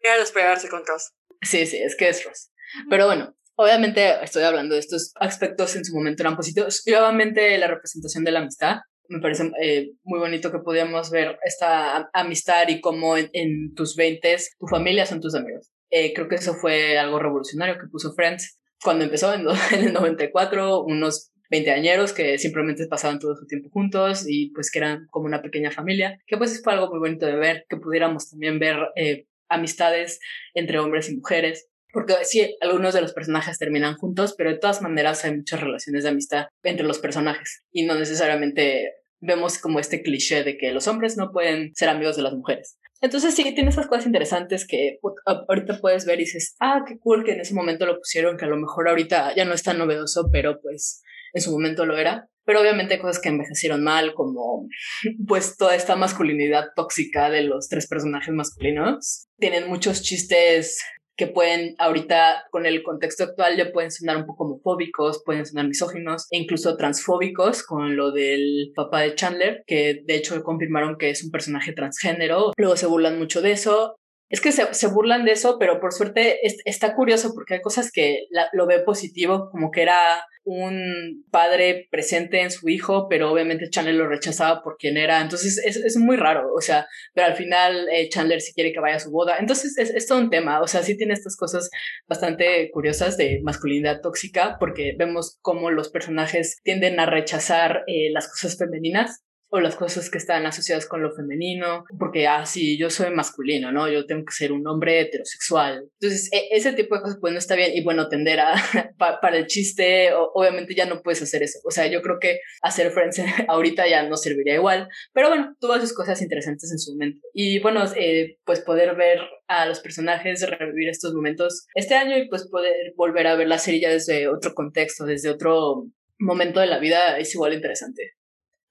Era despegarse con Ross. Sí, sí, es que es Ross. Pero bueno, Obviamente estoy hablando de estos aspectos en su momento eran positivos y obviamente la representación de la amistad. Me parece eh, muy bonito que podíamos ver esta amistad y cómo en, tus veintes tu familia son tus amigos. Eh, creo que eso fue algo revolucionario que puso Friends cuando empezó en, en el 94, unos veinteañeros que simplemente pasaban todo su tiempo juntos y pues que eran como una pequeña familia, que pues fue algo muy bonito de ver, que pudiéramos también ver eh, amistades entre hombres y mujeres porque sí, algunos de los personajes terminan juntos, pero de todas maneras hay muchas relaciones de amistad entre los personajes y no necesariamente vemos como este cliché de que los hombres no pueden ser amigos de las mujeres. Entonces sí, tiene esas cosas interesantes que ahorita puedes ver y dices, ah, qué cool que en ese momento lo pusieron, que a lo mejor ahorita ya no es tan novedoso, pero pues en su momento lo era. Pero obviamente hay cosas que envejecieron mal, como pues toda esta masculinidad tóxica de los tres personajes masculinos. Tienen muchos chistes que pueden ahorita con el contexto actual ya pueden sonar un poco homofóbicos, pueden sonar misóginos e incluso transfóbicos con lo del papá de Chandler, que de hecho confirmaron que es un personaje transgénero. Luego se burlan mucho de eso. Es que se, se burlan de eso, pero por suerte está curioso porque hay cosas que lo ve positivo, como que era un padre presente en su hijo, pero obviamente Chandler lo rechazaba por quien era. Entonces es, es muy raro, o sea, pero al final eh, Chandler sí quiere que vaya a su boda. Entonces es, es, todo un tema, o sea, sí tiene estas cosas bastante curiosas de masculinidad tóxica, porque vemos cómo los personajes tienden a rechazar eh, las cosas femeninas o las cosas que están asociadas con lo femenino, porque, ah, sí, yo soy masculino, ¿no? Yo tengo que ser un hombre heterosexual. Entonces, e, ese tipo de cosas, pues no está bien. Y bueno, tender a, para el chiste, obviamente ya no puedes hacer eso. O sea, yo creo que hacer Friends ahorita ya no serviría igual. Pero bueno, tuvo sus cosas interesantes en su momento. Y bueno, eh, pues poder ver a los personajes revivir estos momentos este año y pues poder volver a ver la serie ya desde otro contexto, desde otro momento de la vida es igual interesante.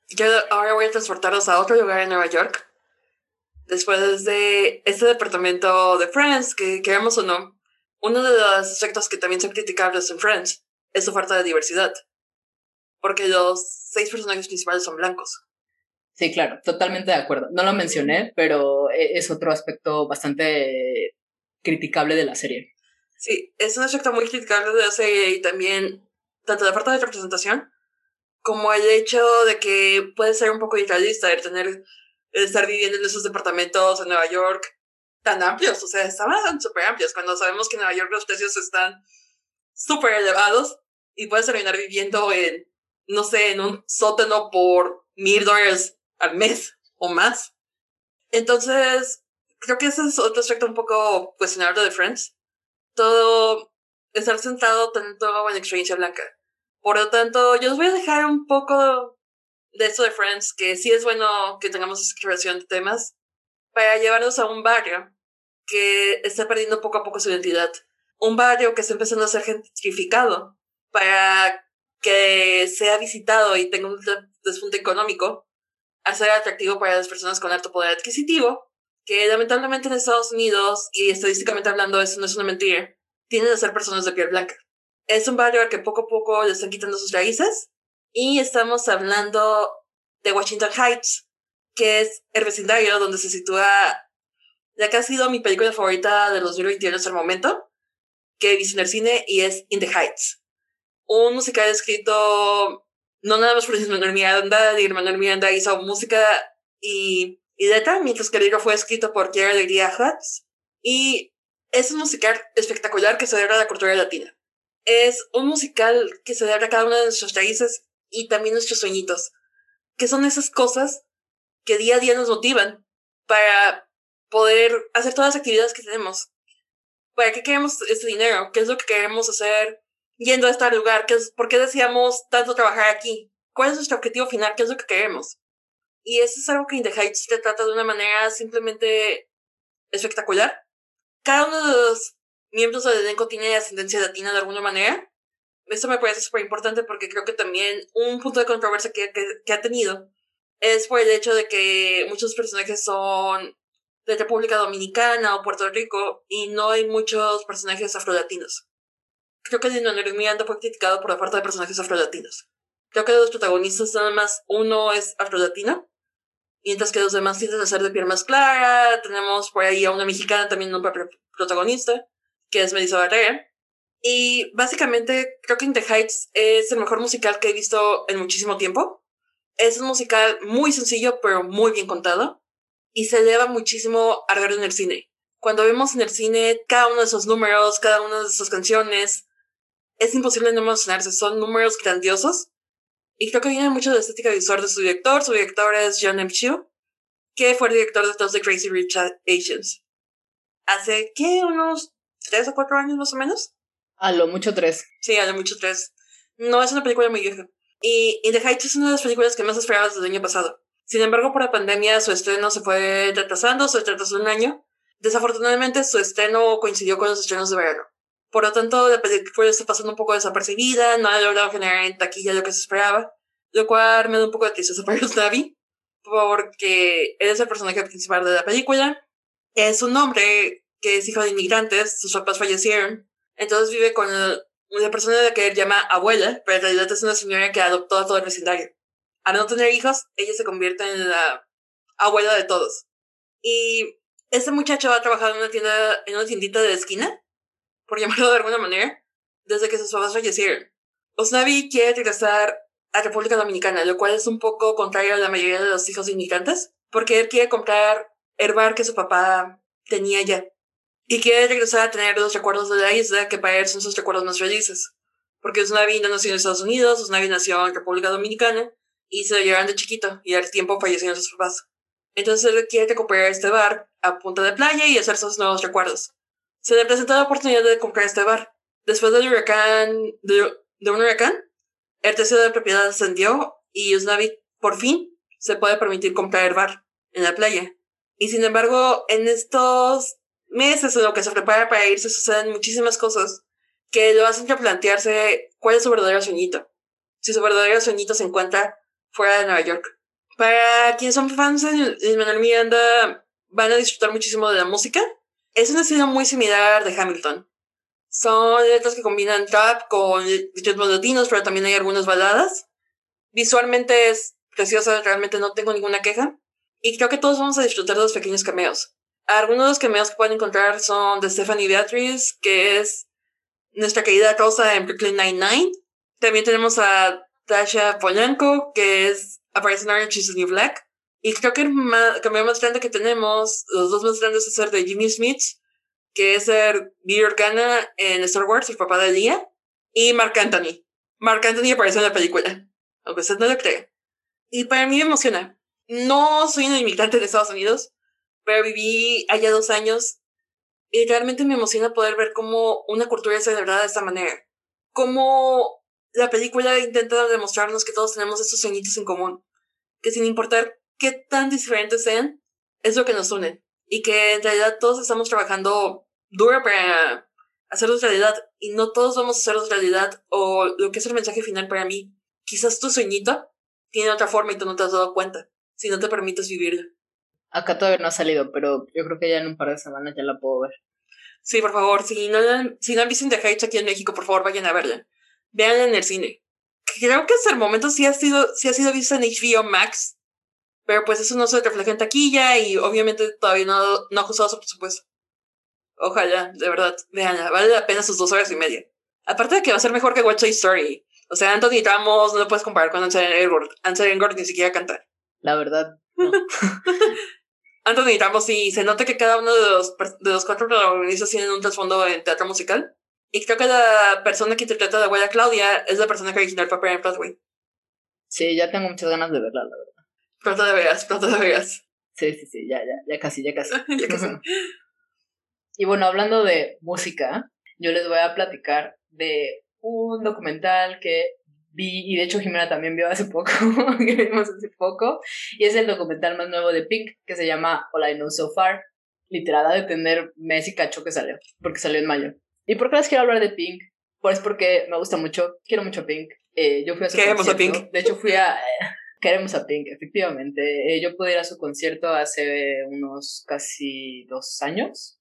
Yo ahora voy a transportarnos a otro lugar en Nueva York. Después de este departamento de Friends, que queramos o no, uno de los aspectos que también son criticables en Friends es su falta de diversidad. Porque los seis personajes principales son blancos. Sí, claro, totalmente de acuerdo. No lo mencioné, pero e, es otro aspecto bastante criticable de la serie. Sí, es un aspecto muy criticable de la serie y también tanto la falta de representación como el hecho de que puede ser un poco irrealista el tener, estar viviendo en esos departamentos en Nueva York tan amplios, o sea, estaban súper amplios, cuando sabemos que en Nueva York los precios están súper elevados y puedes terminar viviendo en, no sé, en un sótano por mil dólares al mes o más. Entonces, creo que ese es otro aspecto un poco cuestionable de Friends. todo estar centrado tanto en experiencia blanca. Por lo tanto, yo os voy a dejar un poco de esto de Friends, que sí es bueno que tengamos exploración de temas, para llevarnos a un barrio que está perdiendo poco a poco su identidad. Un barrio que está empezando a ser gentrificado para que sea visitado y tenga un despunte económico, al ser atractivo para las personas con alto poder adquisitivo, que lamentablemente en Estados Unidos, y estadísticamente hablando eso no es una mentira, tienen a ser personas de piel blanca. Es un barrio al que poco a poco le están quitando sus raíces, y estamos hablando de Washington Heights, que es el vecindario donde se sitúa la que ha sido mi película favorita de los 2021 hasta el momento, que he visto en el cine, y es In the Heights. Un musical escrito no nada más por Manuel Miranda, y Manuel Miranda hizo música y, y letra, mientras que el libro fue escrito por Kiera Alegría Hutz. Y es un musical espectacular que celebra la cultura latina. Es un musical que celebra cada una de nuestras raíces y también nuestros sueñitos, que son esas cosas que día a día nos motivan para poder hacer todas las actividades que tenemos. ¿Para qué queremos este dinero? ¿Qué es lo que queremos hacer yendo a este lugar? ¿Qué es, ¿Por qué decíamos tanto trabajar aquí? ¿Cuál es nuestro objetivo final? ¿Qué es lo que queremos? Y eso es algo que In te trata de una manera simplemente espectacular. Cada uno de los miembros del elenco tiene ascendencia latina de alguna manera. Esto me parece súper importante porque creo que también un punto de controversia que, que, ha tenido es por el hecho de que muchos personajes son de República Dominicana o Puerto Rico y no hay muchos personajes afrolatinos. Creo que Manuel Miranda fue criticado por la falta de personajes afrolatinos. Creo que los protagonistas nada más uno es afrolatino, mientras que los demás tienden a ser de piel más clara. Tenemos por ahí a una mexicana también un papel protagonista, que es Melissa Barrera. Y básicamente creo que In the Heights es el mejor musical que he visto en muchísimo tiempo. Es un musical muy sencillo, pero muy bien contado. Y se eleva muchísimo a en el cine. Cuando vemos en el cine cada uno de esos números, cada una de esas canciones, es imposible no emocionarse. Son números grandiosos. Y creo que viene mucho de la estética visual de su director. Su director es John M. Chu, que fue el director de todos The Crazy Rich Asians. Hace, ¿qué? Unos tres o cuatro años más o menos. A lo mucho tres. Sí, a lo mucho tres. No es una película muy vieja. Y In the Heights es una de las películas que más esperaba desde el año pasado. Sin embargo, por la pandemia su estreno se fue retrasando, se retrasó un año. Desafortunadamente, su estreno coincidió con los estrenos de verano. Por lo tanto, la película está pasando un poco desapercibida, no ha logrado generar en taquilla lo que se esperaba, lo cual me da un poco de tristeza para Navi, porque él es el personaje principal de la película. Es un hombre que es hijo de inmigrantes, sus papás fallecieron, entonces vive con una persona que él llama abuela, pero en realidad es una señora que adoptó a todo el vecindario. Al no tener hijos, ella se convierte en la abuela de todos. Y este muchacho ha trabajado en una tienda, en una tiendita de esquina, por llamarlo de alguna manera, desde que sus papás fallecieron. Osnavi quiere regresar a República Dominicana, lo cual es un poco contrario a la mayoría de los hijos inmigrantes, porque él quiere comprar el bar que su papá tenía ya. Y quiere regresar a tener los recuerdos de la isla que para él son sus recuerdos más felices. Porque Osnavi no nació en Estados Unidos, Osnavi nació en República Dominicana y se lo llevaron de chiquito y al tiempo fallecieron sus papás. Entonces él quiere recuperar este bar a punta de playa y hacer sus nuevos recuerdos se le presentó la oportunidad de comprar este bar. Después del huracán, de, un huracán, el precio de propiedad ascendió y Usnavi por fin se puede permitir comprar el bar en la playa. Y sin embargo, en estos meses en lo que se prepara para irse suceden muchísimas cosas que lo hacen replantearse cuál es su verdadero sueñito. Si su verdadero sueñito se encuentra fuera de Nueva York. Para quienes son fans de Manuel Miranda, van a disfrutar muchísimo de la música es un estilo muy similar de Hamilton. Son letras que combinan trap con ritmos latinos, pero también hay algunas baladas. Visualmente es preciosa, realmente no tengo ninguna queja. Y creo que todos vamos a disfrutar de los pequeños cameos. Algunos los que pueden encontrar son de Stephanie Beatriz, que es nuestra querida Rosa en Brooklyn Nine-Nine. También tenemos a Tasha Polanco, que es aparece en Orange is the New Black. Y creo que el cambio más grande que tenemos, los dos más grandes, es ser de Jimmy Smith, que es ser Bill Organa en Star Wars, el papá de Leia, y Mark Anthony. Mark Anthony aparece en la película, aunque usted no lo cree. Y para mí me emociona. No soy un inmigrante de Estados Unidos, pero viví allá dos años Y realmente me emociona poder ver cómo una cultura es celebrada de esta manera. Cómo la película intenta demostrarnos que todos tenemos estos sueñitos en común. Que sin importar qué tan diferentes sean, es lo que nos une. Y que en realidad todos estamos trabajando duro para hacerlos realidad. Y no todos vamos a hacerlos realidad. O lo que es el mensaje final para mí. Quizás tu sueñito tiene otra forma y tú no te has dado cuenta. Si no te permites vivirlo. Acá todavía no ha salido, pero yo creo que ya en un par de semanas ya la puedo ver. Sí, por favor, si no, si no han visto The Heights aquí en México, por favor vayan a verla. Veanla en el cine. Creo que hasta el momento sí ha sido, sí ha sido vista en HBO Max, pero pues eso no se refleja en taquilla y obviamente todavía no, no ha ajustado su presupuesto. Ojalá, de verdad, veanla, vale la pena sus dos horas y media. Aparte de que va a ser mejor que What's Story. O sea, Anthony Ramos no lo puedes comparar con Ansel Elgort. Ansel Elgort ni siquiera canta. La verdad, no. Anthony Ramos sí, se nota que cada uno de los, de los cuatro protagonistas tienen un trasfondo en teatro musical. Y creo que la persona que interpreta a la abuela Claudia es la persona que originó el papel en Broadway. Sí, ya tengo muchas ganas de verla, la verdad. Pronto de veas, pronto de veas. Sí, sí, sí, ya, ya, ya casi, ya casi. ya casi. y bueno, hablando de música, yo les voy a platicar de un documental que vi, y de hecho Jimena también vio hace poco, que vimos hace poco, y es el documental más nuevo de Pink, que se llama All I Know So Far. Literal, ha de tener mes y cacho que salió, porque salió en mayo. ¿Y por qué les quiero hablar de Pink? Pues porque me gusta mucho, quiero mucho a Pink. Eh, yo fui a su Queremos a concierto. Pink. De hecho, fui a... queremos a Pink, efectivamente. Eh, yo pude ir a su concierto hace unos casi dos años.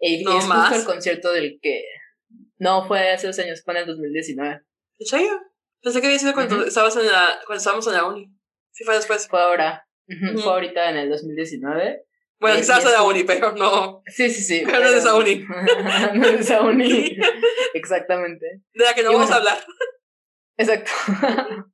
Y No es más. justo el concierto del que... No, fue hace dos años, fue en el 2019. ¿En serio? Pensé que había sido cuando, estabas en la, cuando estábamos en la uni. Sí, fue después. Fue ahora. Fue ahorita en el 2019. Bueno, Eh, estabas y en la es- uni, pero no. Sí, sí, sí. Pero no de esa uni. no de esa uni. Exactamente. De la que no Y vamos a hablar. Exacto.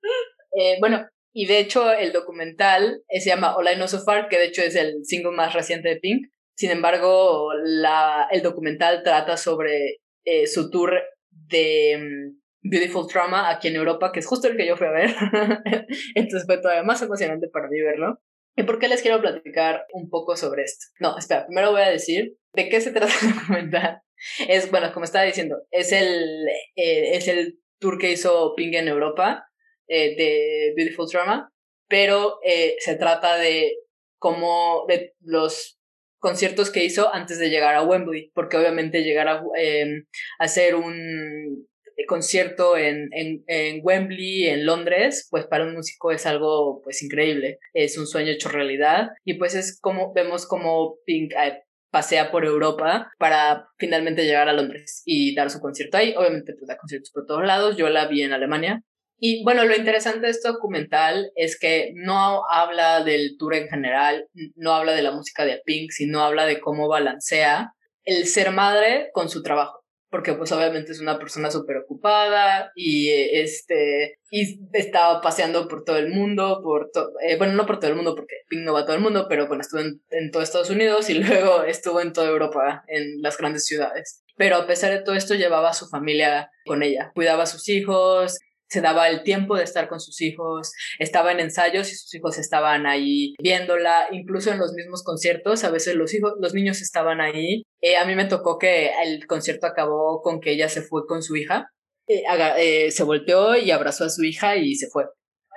Eh, bueno, y de hecho el documental eh, se llama All I Know So Far, que de hecho es el single más reciente de Pink. Sin embargo, la, el documental trata sobre eh, su tour de mm, Beautiful Trauma aquí en Europa, que es justo el que yo fui a ver. Entonces fue todavía más emocionante para mí verlo. ¿Y por qué les quiero platicar un poco sobre esto? No, espera, primero voy a decir de qué se trata el documental. Es, bueno, como estaba diciendo, es el, eh, es el tour que hizo Pink en Europa eh, de Beautiful Trauma, pero eh, se trata de cómo, de los conciertos que hizo antes de llegar a Wembley, porque obviamente llegar a eh, hacer un concierto en, en, en, Wembley, en Londres, pues para un músico es algo pues increíble, es un sueño hecho realidad y pues es como vemos como Pink eh, pasea por Europa para finalmente llegar a Londres y dar su concierto ahí, obviamente pues da conciertos por todos lados, yo la vi en Alemania. Y bueno, lo interesante de este documental es que no habla del tour en general, no habla de la música de Pink, sino habla de cómo balancea el ser madre con su trabajo porque pues obviamente es una persona súper ocupada y este y estaba paseando por todo el mundo, por to eh, bueno, no por todo el mundo porque Pink no va a todo el mundo, pero bueno, estuvo en, en todo Estados Unidos y luego estuvo en toda Europa, en las grandes ciudades. Pero a pesar de todo esto llevaba a su familia con ella, cuidaba a sus hijos, se daba el tiempo de estar con sus hijos, estaba en ensayos y sus hijos estaban ahí viéndola, incluso en los mismos conciertos, a veces los hijos, los niños estaban ahí. Eh, a mí me tocó que el concierto acabó con que ella se fue con su hija, eh, eh, se volteó y abrazó a su hija y se fue.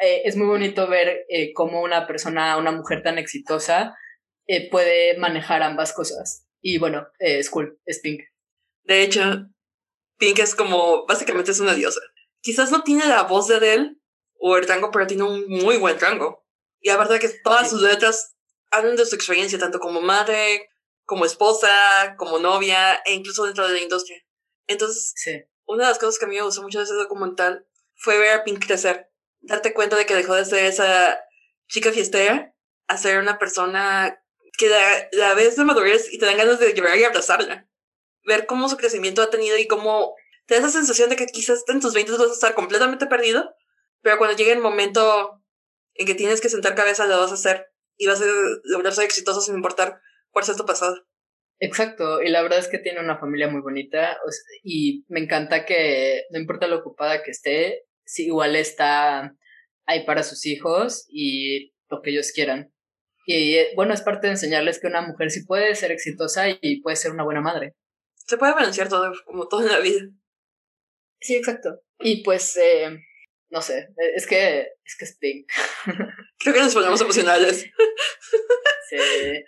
Eh, es muy bonito ver eh, cómo una persona, una mujer tan exitosa eh, puede manejar ambas cosas. Y bueno, es cool, es Pink. De hecho, Pink es como, básicamente es una diosa quizás no tiene la voz de Adele o el rango, pero tiene un muy buen rango. Y la verdad que todas sus letras hablan de su experiencia, tanto como madre, como esposa, como novia, e incluso dentro de la industria. Entonces, sí. una de las cosas que a mí me gustó mucho de ese documental fue ver a Pink crecer. Darte cuenta de que dejó de ser esa chica fiestera a ser una persona que la, la ves de madurez y te dan ganas de llorar y abrazarla. Ver cómo su crecimiento ha tenido y cómo te da esa sensación de que quizás en tus 20 vas a estar completamente perdido, pero cuando llegue el momento en que tienes que sentar cabeza, lo vas a hacer y vas a lograr ser exitoso sin importar cuál sea tu pasado. Exacto, y la verdad es que tiene una familia muy bonita o sea, y me encanta que no importa lo ocupada que esté, si igual está ahí para sus hijos y lo que ellos quieran. Y bueno, es parte de enseñarles que una mujer sí puede ser exitosa y puede ser una buena madre. Se puede balancear todo, como todo en la vida. Sí, exacto. Y pues, eh, no sé, es que es que es Pink. Creo que nos ponemos emocionales. sí.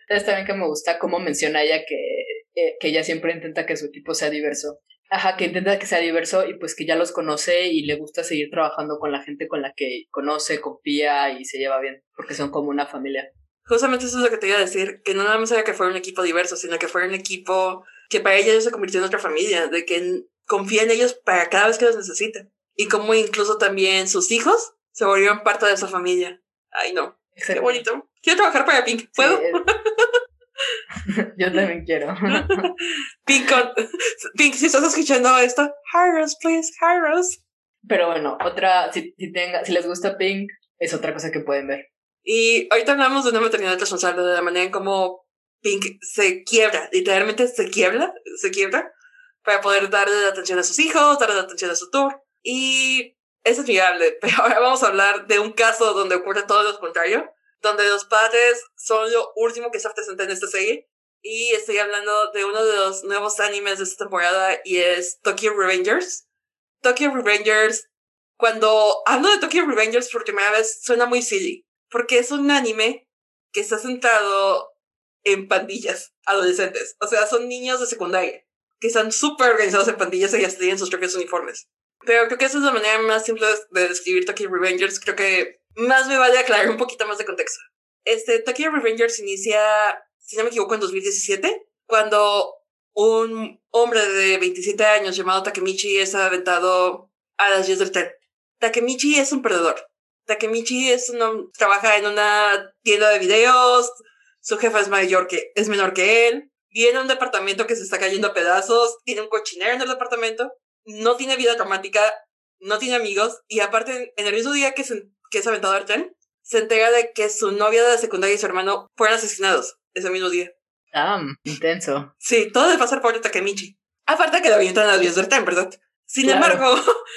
Es también que me gusta cómo menciona ella que, eh, que ella siempre intenta que su equipo sea diverso. Ajá, que intenta que sea diverso y pues que ya los conoce y le gusta seguir trabajando con la gente con la que conoce, confía y se lleva bien, porque son como una familia. Justamente eso es lo que te iba a decir, que no nada más era que fuera un equipo diverso, sino que fuera un equipo que para ella se convirtió en otra familia, de que confía en ellos para cada vez que los necesita. Y como incluso también sus hijos se volvieron parte de esa familia. Ay, no. Qué bonito. Quiero trabajar para Pink. ¿Puedo? Yo también quiero. Pink, Pink, si estás escuchando esto, Harros, please, Harros. Pero bueno, otra, si, si, tenga, si les gusta Pink, es otra cosa que pueden ver. Y ahorita hablamos de una maternidad responsable, de la manera en cómo Pink se quiebra, literalmente se quiebra, se quiebra, para poder darle atención a sus hijos, darle atención a su tour. Y es admirable, pero ahora vamos a hablar de un caso donde ocurre todo lo contrario donde los padres son lo último que está presente en esta serie. Y estoy hablando de uno de los nuevos animes de esta temporada y es Tokyo Revengers. Tokyo Revengers, cuando hablo de Tokyo Revengers por primera vez, suena muy silly, porque es un anime que está centrado en pandillas adolescentes. O sea, son niños de secundaria que están súper organizados en pandillas y hasta tienen sus propios uniformes. Pero creo que esa es la manera más simple de describir Tokyo Revengers. Creo que más me vale aclarar un poquito más de contexto. Este, Tokyo Revengers inicia, si no me equivoco, en 2017, cuando un hombre de 27 años llamado Takemichi es aventado a las 10 del tren. Takemichi es un perdedor. Takemichi es un, trabaja en una tienda de videos, su jefa es mayor que, es menor que él, en un departamento que se está cayendo a pedazos, tiene un cochinero en el departamento, no tiene vida romántica, no tiene amigos, y aparte, en el mismo día que se que es aventado al tren, se entera de que su novia de la secundaria y su hermano fueron asesinados ese mismo día. Ah, intenso. Sí, todo de pasar por Takemichi. Aparte que lo avientan las vías del tren, ¿verdad? Sin embargo,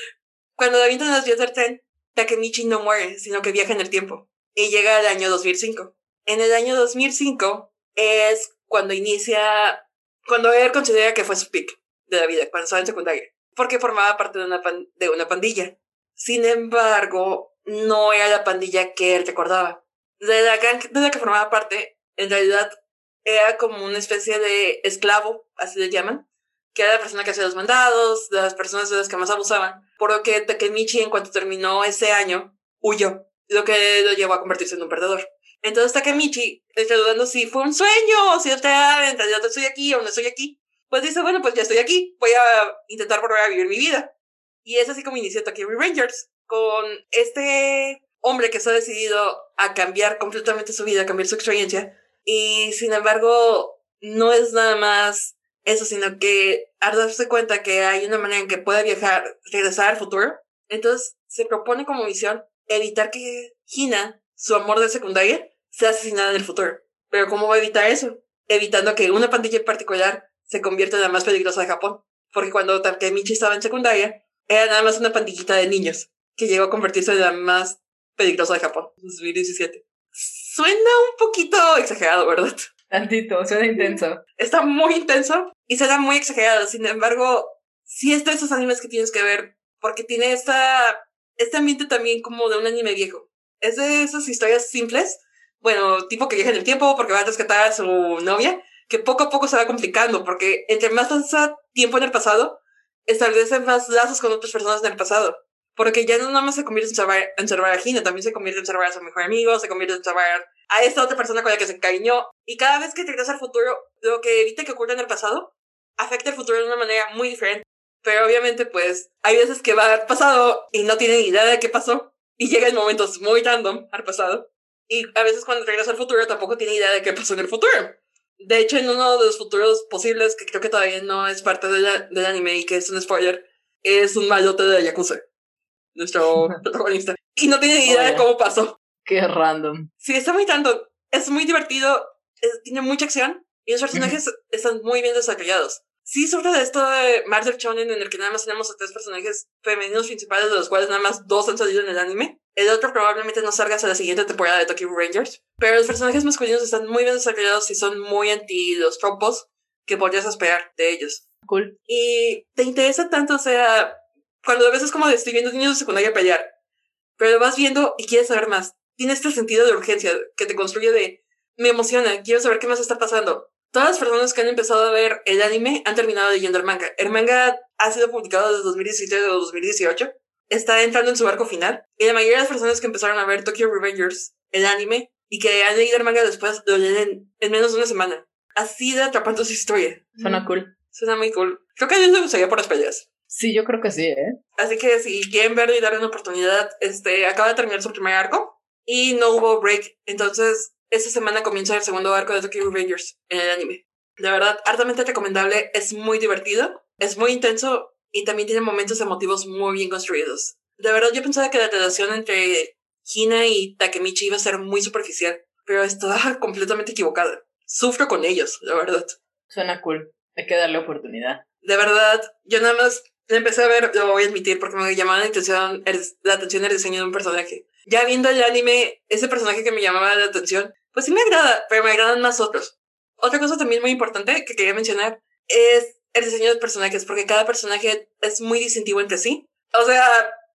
cuando lo avientan a las vías del tren, Takemichi no muere, sino que viaja en el tiempo. Y llega al año 2005. En el año 2005 es cuando inicia, cuando él considera que fue su pick de la vida, cuando estaba en secundaria, porque formaba parte de una, de una pandilla. Sin embargo, no era la pandilla que él recordaba. De la gang de la que formaba parte, en realidad era como una especie de esclavo, así le llaman, que era la persona que hacía los mandados, de las personas de las que más abusaban, por lo que Takemichi, en cuanto terminó ese año, huyó, lo que lo llevó a convertirse en un perdedor. Entonces Takemichi está dudando si fue un sueño, o si en realidad estoy aquí o no estoy aquí. Pues dice, bueno, pues ya estoy aquí, voy a intentar volver a vivir mi vida. Y es así como inició Tokyo Rangers con este hombre que está decidido a cambiar completamente su vida, a cambiar su experiencia. Y sin embargo, no es nada más eso, sino que al darse cuenta que hay una manera en que puede viajar, regresar al futuro, entonces se propone como misión evitar que Hina, su amor de secundaria, sea asesinada en el futuro. Pero ¿cómo va a evitar eso? Evitando que una pandilla en particular se convierta en la más peligrosa de Japón. Porque cuando Takemichi estaba en secundaria, era nada más una pandillita de niños que llegó a convertirse en la más peligrosa de Japón, 2017. Suena un poquito exagerado, ¿verdad? Tantito, suena intenso. Está muy intenso y suena muy exagerado. Sin embargo, sí es de esos animes que tienes que ver porque tiene esta, este ambiente también como de un anime viejo. Es de esas historias simples, bueno, tipo que viaja en el tiempo porque va a rescatar a su novia, que poco a poco se va complicando porque entre más pasa tiempo en el pasado, establecen más lazos con otras personas en el pasado. Porque ya no nada más se convierte en salvar, en salvar a Gina, también se convierte en salvar a su mejor amigo, se convierte en salvar a esta otra persona con la que se encariñó. Y cada vez que regresa al futuro, lo que evita que ocurra en el pasado, afecta el futuro de una manera muy diferente. Pero obviamente, pues, hay veces que va al pasado y no tiene ni idea de qué pasó. Y llega en momentos muy random al pasado. Y a veces cuando regresa al futuro tampoco tiene idea de qué pasó en el futuro. De hecho, en uno de los futuros posibles, que creo que todavía no es parte del anime y que es un spoiler, es un malote de Yakuza nuestro protagonista. Y no tiene ni idea de cómo pasó. Qué random. Sí, está muy tanto. Es muy divertido, tiene mucha acción y los personajes están muy bien desarrollados. Sí, sobre de esto de Marvel Shonen en el que nada más tenemos a tres personajes femeninos principales, de los cuales nada más dos han salido en el anime. El otro probablemente no salga hasta la siguiente temporada de Tokyo Rangers. Pero los personajes masculinos están muy bien desarrollados y son muy anti los tropos que podrías esperar de ellos. Cool. Y te interesa tanto, o sea, cuando a veces como de estoy viendo niños de secundaria pelear, pero lo vas viendo y quieres saber más. Tiene este sentido de urgencia que te construye de, me emociona, quiero saber qué más está pasando. Todas las personas que han empezado a ver el anime han terminado leyendo el manga. El manga ha sido publicado desde 2017 o 2018. Está entrando en su arco final. Y la mayoría de las personas que empezaron a ver Tokyo Revengers, el anime, y que han leído el manga después, lo leen en menos de una semana. Así de atrapando su historia. Suena cool. Suena muy cool. Creo que a ellos les gustaría por las peleas. Sí, yo creo que sí, ¿eh? Así que si quieren verlo y darle una oportunidad, este, acaba de terminar su primer arco y no hubo break. Entonces, esta semana comienza el segundo arco de Tokyo Revengers en el anime. De verdad, altamente recomendable, es muy divertido, es muy intenso y también tiene momentos emotivos muy bien construidos. De verdad, yo pensaba que la relación entre Hina y Takemichi iba a ser muy superficial, pero estaba completamente equivocada. Sufro con ellos, la verdad. Suena cool. Hay que darle oportunidad. De verdad, yo nada más empecé a ver, lo voy a admitir, porque me llamaba la atención el, la atención el diseño de un personaje. Ya viendo el anime, ese personaje que me llamaba la atención, pues sí me agrada, pero me agradan más otros. Otra cosa también muy importante que quería mencionar es el diseño de personajes, porque cada personaje es muy distintivo entre sí. O sea,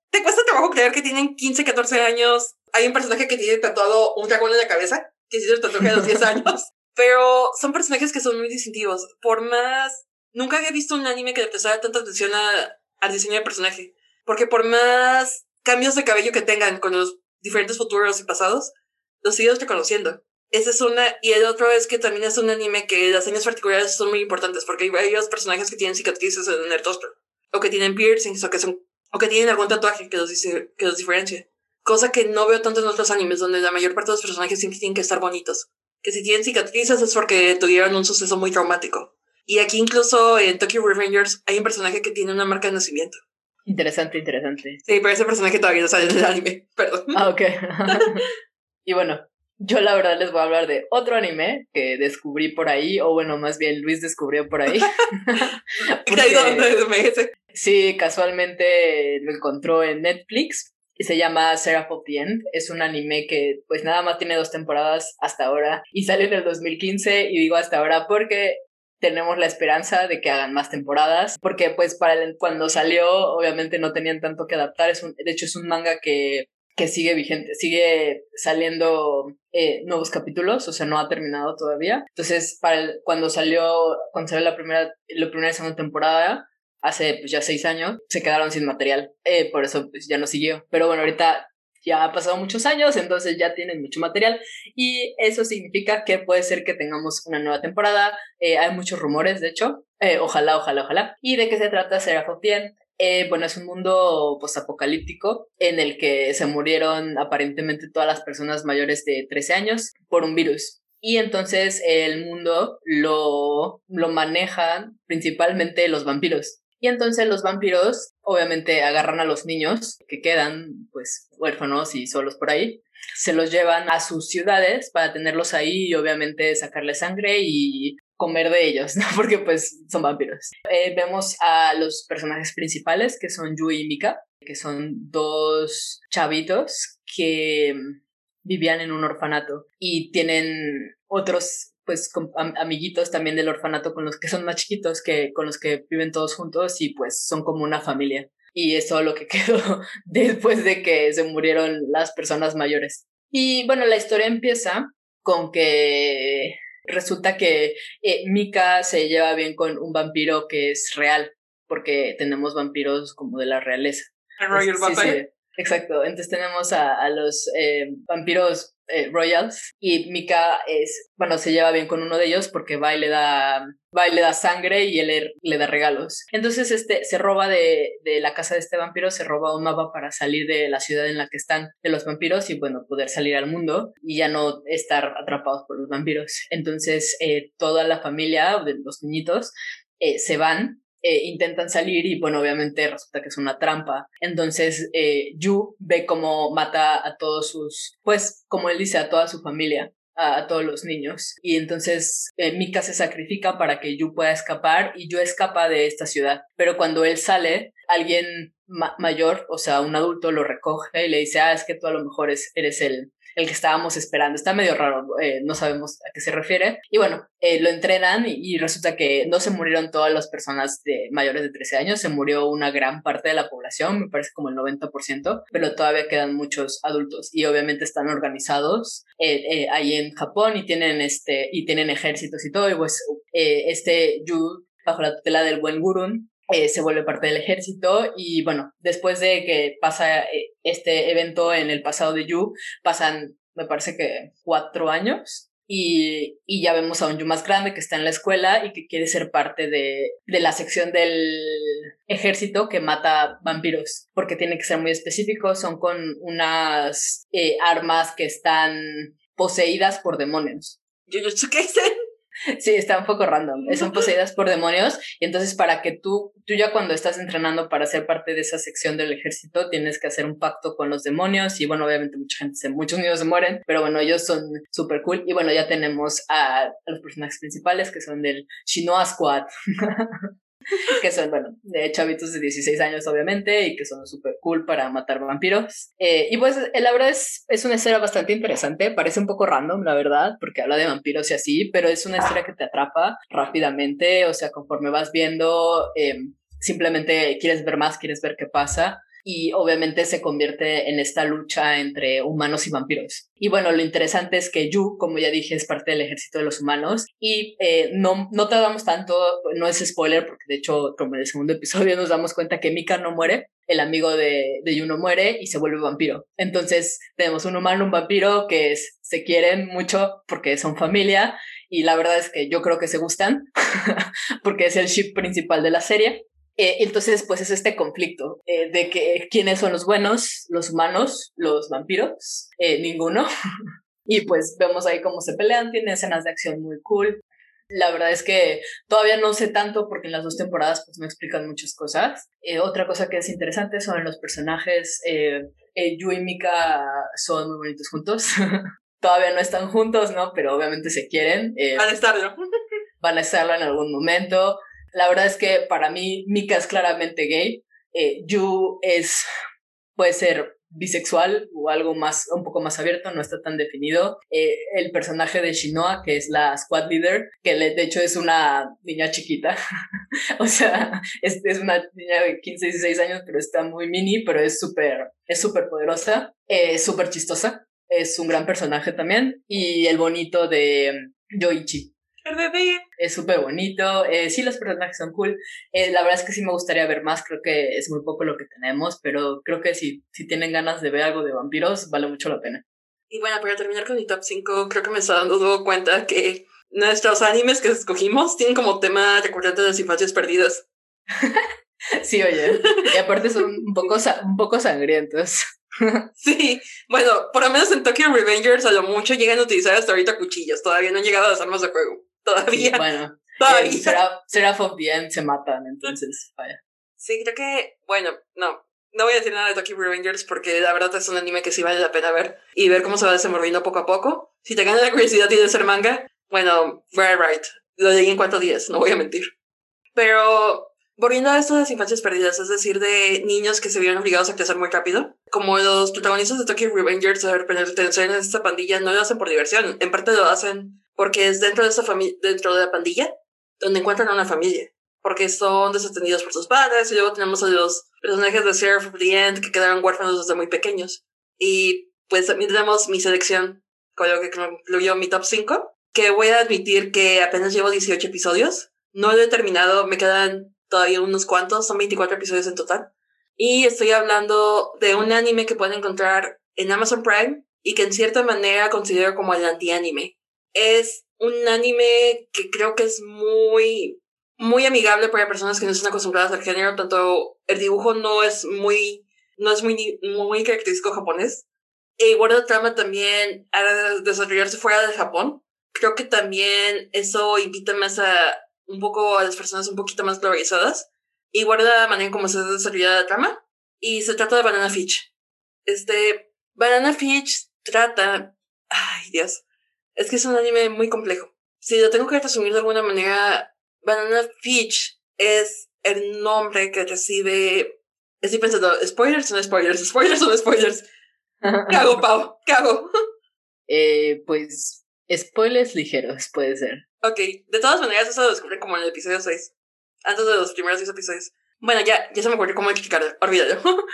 te cuesta trabajo creer que tienen 15, 14 años. Hay un personaje que tiene tatuado un dragón en la cabeza, que hizo el tatuaje a los 10 años. Pero son personajes que son muy distintivos. Por más Nunca había visto un anime que le prestara tanta atención a, al diseño de personaje. Porque por más cambios de cabello que tengan con los diferentes futuros y pasados, los sigues reconociendo. Esa es una. Y el otro es que también es un anime que las señas particulares son muy importantes. Porque hay varios personajes que tienen cicatrices en el rostro. O que tienen piercings. O que, son, o que tienen algún tatuaje que los, que los diferencia. Cosa que no veo tanto en otros animes, donde la mayor parte de los personajes siempre tienen que estar bonitos. Que si tienen cicatrices es porque tuvieron un suceso muy traumático. Y aquí incluso en Tokyo Revengers hay un personaje que tiene una marca de nacimiento. Interesante, interesante. Sí, pero ese personaje todavía no sale en el anime, perdón. Ah, ok. y bueno, yo la verdad les voy a hablar de otro anime que descubrí por ahí, o bueno, más bien Luis descubrió por ahí. Porque, sí, casualmente lo encontró en Netflix y se llama Seraph of the End. Es un anime que pues nada más tiene dos temporadas hasta ahora y salió en el 2015 y digo hasta ahora porque tenemos la esperanza de que hagan más temporadas, porque pues para cuando salió obviamente no tenían tanto que adaptar, es un, de hecho es un manga que, que sigue vigente, sigue saliendo eh, nuevos capítulos, o sea, no ha terminado todavía. Entonces, para cuando salió, cuando la primera, la primera segunda temporada, hace pues, ya seis años, se quedaron sin material, eh, por eso pues, ya no siguió. Pero bueno, ahorita ya ha pasado muchos años, entonces ya tienen mucho material y eso significa que puede ser que tengamos una nueva temporada. Eh, hay muchos rumores, de hecho. Eh, ojalá, ojalá, ojalá. ¿Y de qué se trata Seraph of eh, bueno, es un mundo postapocalíptico en el que se murieron aparentemente todas las personas mayores de 13 años por un virus. Y entonces el mundo lo, lo manejan principalmente los vampiros. Y entonces los vampiros obviamente agarran a los niños que quedan pues huérfanos y solos por ahí, se los llevan a sus ciudades para tenerlos ahí y obviamente sacarles sangre y comer de ellos, ¿no? Porque pues son vampiros. Eh, vemos a los personajes principales que son Yui y Mika, que son dos chavitos que vivían en un orfanato y tienen otros pues amiguitos también del orfanato con los que son más chiquitos que con los que viven todos juntos y pues son como una familia y eso es lo que quedó después de que se murieron las personas mayores. Y bueno, la historia empieza con que resulta que eh, Mika se lleva bien con un vampiro que es real, porque tenemos vampiros como de la realeza. Royal exacto, entonces tenemos a, a los eh, vampiros eh, Royals y Mika es, bueno, se lleva bien con uno de ellos porque va y le da, va y le da sangre y él le, da regalos. Entonces, este, se roba de, de, la casa de este vampiro, se roba un mapa para salir de la ciudad en la que están de los vampiros y, bueno, poder salir al mundo y ya no estar atrapados por los vampiros. Entonces, eh, toda la familia de los niñitos se van eh, intentan salir y bueno, obviamente resulta que es una trampa. Entonces eh, Yu ve cómo mata a todos sus, pues como él dice, a toda su familia. A, todos los niños y entonces eh, Mika se sacrifica para que Yu pueda escapar y Yu escapa de esta ciudad pero cuando él sale alguien mayor, o sea, un adulto lo recoge y le dice, ah, es que tú a lo mejor eres el, el que estábamos esperando. Está medio raro, eh, no sabemos a qué se refiere. Y bueno, eh, lo entrenan y, resulta que no se murieron todas las personas de mayores de 13 años, se murió una gran parte de la población, me parece como el 90%, pero todavía quedan muchos adultos y obviamente están organizados eh, ahí en Japón y tienen, este, y tienen ejércitos y todo. Y pues este Yu, bajo la tutela del buen Gurun, eh, se vuelve parte del ejército y bueno, después de que pasa eh, este evento en el pasado de Yu, pasan, me parece que cuatro años y, y, ya vemos a un Yu más grande que está en la escuela y que quiere ser parte de, de la sección del ejército que mata vampiros, porque tiene que ser muy específico, son con unas eh, armas que están poseídas por demonios. ¿Yo, yo qué Sí, está un poco random. Son poseídas por demonios. Y entonces, para que tú, tú ya cuando estás entrenando para ser parte de esa sección del ejército, tienes que hacer un pacto con los demonios. Y bueno, obviamente, mucha gente, se, muchos niños se mueren. Pero bueno, ellos son súper cool. Y bueno, ya tenemos a, a, los personajes principales que son del Shinoa Squad. que son, bueno, de chavitos de 16 años, obviamente, y que son súper cool para matar vampiros. Eh, y pues, eh, la verdad es, es una historia bastante interesante, parece un poco random, la verdad, porque habla de vampiros y así, pero es una historia que te atrapa rápidamente, o sea, conforme vas viendo, eh, simplemente quieres ver más, quieres ver qué pasa y obviamente se convierte en esta lucha entre humanos y vampiros. Y bueno, lo interesante es que Yu, como ya dije, es parte del ejército de los humanos y eh, no, no tardamos tanto, no es spoiler, porque de hecho, como en el segundo episodio nos damos cuenta que Mika no muere, el amigo de, de Yu no muere y se vuelve vampiro. Entonces tenemos un humano, un vampiro que se quieren mucho porque son familia y la verdad es que yo creo que se gustan porque es el ship principal de la serie. Eh, entonces, pues es este conflicto eh, de que quiénes son los buenos, los humanos, los vampiros, eh, ninguno. y pues vemos ahí cómo se pelean, tiene escenas de acción muy cool. La verdad es que todavía no sé tanto porque en las dos temporadas pues me explican muchas cosas. otra cosa que es interesante son los personajes. Yu y Mika son muy bonitos juntos. todavía no están juntos, ¿no? Pero obviamente se quieren. van a estarlo. van a estarlo en algún momento. La verdad es que para mí Mika es claramente gay. Eh, Yu es, puede ser bisexual o algo más, un poco más abierto, no está tan definido. Eh, el personaje de Shinoa, que es la squad leader, que de hecho es una niña chiquita, o sea, es, es, una niña de 15, 16 años, pero está muy mini, pero es súper, es súper poderosa, es súper chistosa, es un gran personaje también, y el bonito de Yoichi. Es súper bonito. Eh, sí, los personajes son cool. Eh, la verdad es que sí me gustaría ver más. Creo que es muy poco lo que tenemos, pero creo que si, si tienen ganas de ver algo de vampiros, vale mucho la pena. Y bueno, para terminar con mi top 5, creo que me está dando cuenta que nuestros animes que escogimos tienen como tema recurrente de las infancias perdidas. sí, oye. Y aparte son un poco, un poco sangrientos. sí, bueno, por lo menos en Tokyo Revengers a lo mucho llegan a utilizar hasta ahorita cuchillos. Todavía no han llegado a las armas de fuego. Todavía. bueno, todavía. será, será of the se matan, entonces, vaya. Sí, creo que, bueno, no. No voy a decir nada de Tokyo Revengers porque la verdad es un anime que sí vale la pena ver y ver cómo se va desenvolviendo poco a poco. Si te gana la curiosidad y de ser manga, bueno, very right. Lo leí en cuatro días, no voy a mentir. Pero volviendo a esto de las infancias perdidas, es decir, de niños que se vieron obligados a crecer muy rápido, como los protagonistas de Tokyo Revengers de pertenecer en esta pandilla no lo hacen por diversión, en parte lo hacen porque es dentro de familia, dentro de la pandilla, donde encuentran a una familia, porque son desatendidos por sus padres, y luego tenemos a los personajes de Sheriff of the End que quedaron huérfanos desde muy pequeños. Y pues también tenemos mi selección, con lo que incluyó mi top 5, que voy a admitir que apenas llevo 18 episodios. No lo he terminado, me quedan todavía unos cuantos, son 24 episodios en total. Y estoy hablando de un anime que pueden encontrar en Amazon Prime y que en cierta manera considero como el anti-anime es un anime que creo que es muy, muy amigable para personas que no están acostumbradas al género, tanto el dibujo no es muy, no es muy, muy característico japonés. E igual la trama también a desarrollarse fuera de Japón. Creo que también eso invita más a un poco a las personas un poquito más globalizadas. Igual la manera en cómo se desarrolla la trama. Y se trata de Banana Fish. Este, Banana Fish trata, ay Dios, es que es un anime muy complejo. Si lo tengo que resumir de alguna manera, Banana Fish es el nombre que recibe Estoy pensando, spoilers son spoilers, spoilers son spoilers. ¿Qué hago, Pau? ¿Qué hago? eh, pues, spoilers ligeros, puede ser. Ok, de todas maneras, eso lo descubrí como en el episodio 6. Antes de los primeros 10 episodios. Bueno, ya, ya se me ocurrió cómo explicarlo, olvídalo.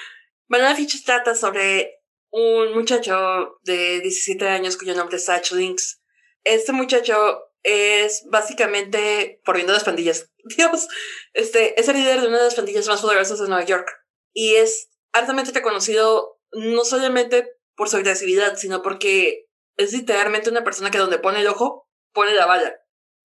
Banana Fish trata sobre un muchacho de 17 años cuyo nombre es Satch Links. Este muchacho es básicamente, por viendo las pandillas, Dios, este, es el líder de una de las pandillas más poderosas de Nueva York. Y es altamente reconocido no solamente por su agresividad, sino porque es literalmente una persona que donde pone el ojo, pone la bala.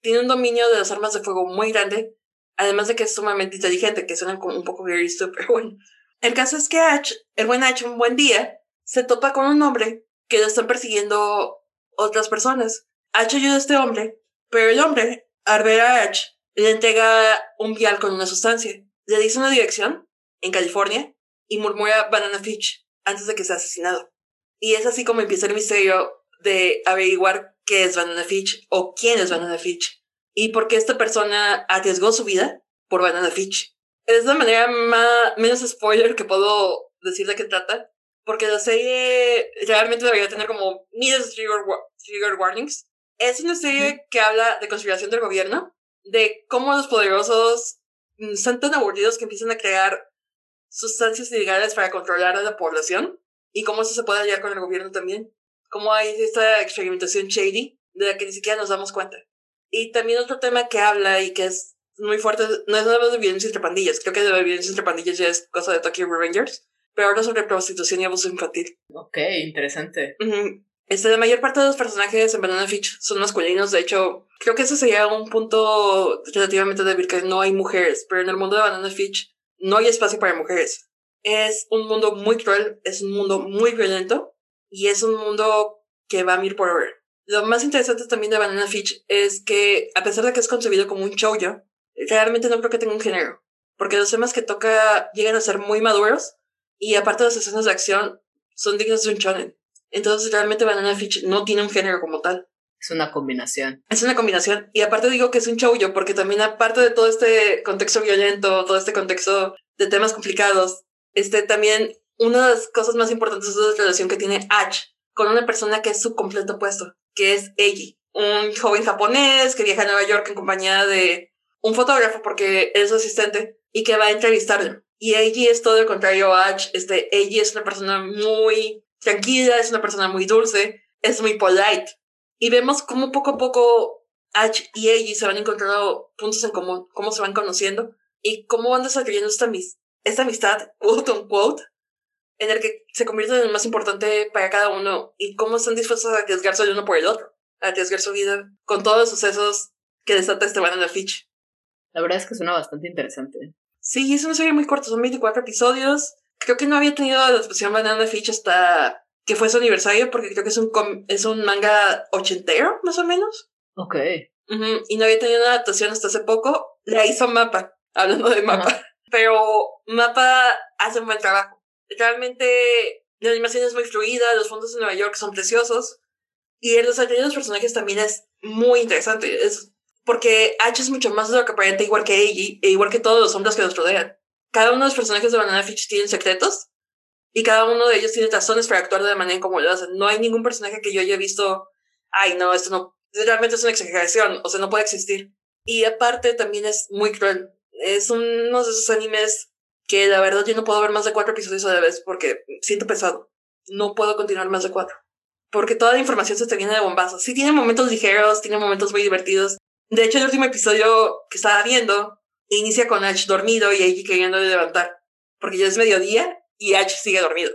Tiene un dominio de las armas de fuego muy grande, además de que es sumamente inteligente, que suena como un poco very pero bueno. El caso es que Ash, el buen Ash, un buen día, se topa con un hombre que lo están persiguiendo otras personas. Ash ayuda a este hombre, pero el hombre, al ver a Ash, le entrega un vial con una sustancia. Le dice una dirección, en California, y murmura Banana Fish antes de que sea asesinado. Y es así como empieza el misterio de averiguar qué es Banana Fish o quién es Banana Fish y por qué esta persona arriesgó su vida por Banana Fish. Es la manera más, menos spoiler que puedo decir de qué trata, porque la serie realmente debería tener como miles de trigger, trigger warnings. Es una serie que habla de conspiración del gobierno, de cómo los poderosos están tan aburridos que empiezan a crear sustancias ilegales para controlar a la población y cómo eso se puede hallar con el gobierno también. Cómo hay esta experimentación shady de la que ni siquiera nos damos cuenta. Y también otro tema que habla y que es muy fuerte, no es nada de violencia entre pandillas, creo que de violencia entre pandillas ya es cosa de Tokyo Revengers, pero habla sobre prostitución y abuso infantil. Ok, interesante. Este, la mayor parte de los personajes en Banana Fish son masculinos, de hecho, creo que ese sería un punto relativamente débil, que no hay mujeres, pero en el mundo de Banana Fish no hay espacio para mujeres. Es un mundo muy cruel, es un mundo muy violento y es un mundo que va a mir por ver. Lo más interesante también de Banana Fish es que, a pesar de que es concebido como un shoujo, realmente no creo que tenga un género. Porque los temas que toca llegan a ser muy maduros y aparte de las escenas de acción son dignos de un shonen. Entonces realmente Banana Fish no tiene un género como tal. Es una combinación. Es una combinación. Y aparte digo que es un shoujo porque también aparte de todo este contexto violento, todo este contexto de temas complicados, este también una de las cosas más importantes es la relación que tiene Ash con una persona que es su completo opuesto, que es Eiji, un joven japonés que viaja a Nueva York en compañía de un fotógrafo porque es su asistente y que va a entrevistarlo. Y Eiji es todo lo contrario a Ash. Este, Eiji es una persona muy tranquila, es una persona muy dulce, es muy polite. Y vemos cómo poco a poco Ash y Eiji se van encontrando puntos en común, cómo se van conociendo y cómo van desarrollando esta, esta amistad, quote unquote, en el que se convierte en el más importante para cada uno y cómo están dispuestos a arriesgarse el uno por el otro, a arriesgar su vida con todos los sucesos que desata este Banana Fish. La verdad es que suena bastante interesante. Sí, es una serie muy corta, son 24 episodios. Creo que no había tenido la expresión Banana Fish hasta que fue su aniversario, porque creo que es un, es un manga ochentero, más o menos. Ok. Y no había tenido una adaptación hasta hace poco. La hizo Mapa, hablando de Mapa. Pero Mapa hace un buen trabajo realmente la animación es muy fluida, los fondos de Nueva York son preciosos y el desarrollo de los personajes también es muy interesante. Es porque H es mucho más aparenta, igual que Eiji, e igual que todos los hombres que los rodean. Cada uno de los personajes de Banana Fish tienen secretos y cada uno de ellos tiene razones para actuar de la manera en como lo hacen. No hay ningún personaje que yo haya visto, ay, no, esto no, realmente es una exageración, o sea, no puede existir. Y aparte también es muy cruel. Es uno de esos animes que la verdad yo no puedo ver más de cuatro episodios a la vez porque siento pesado. No puedo continuar más de cuatro. Porque toda la información se te viene de bombazo. Sí tiene momentos ligeros, tiene momentos muy divertidos. De hecho, el último episodio que estaba viendo inicia con Ash dormido y Eiji queriendo levantar. Porque ya es mediodía y Ash sigue dormido.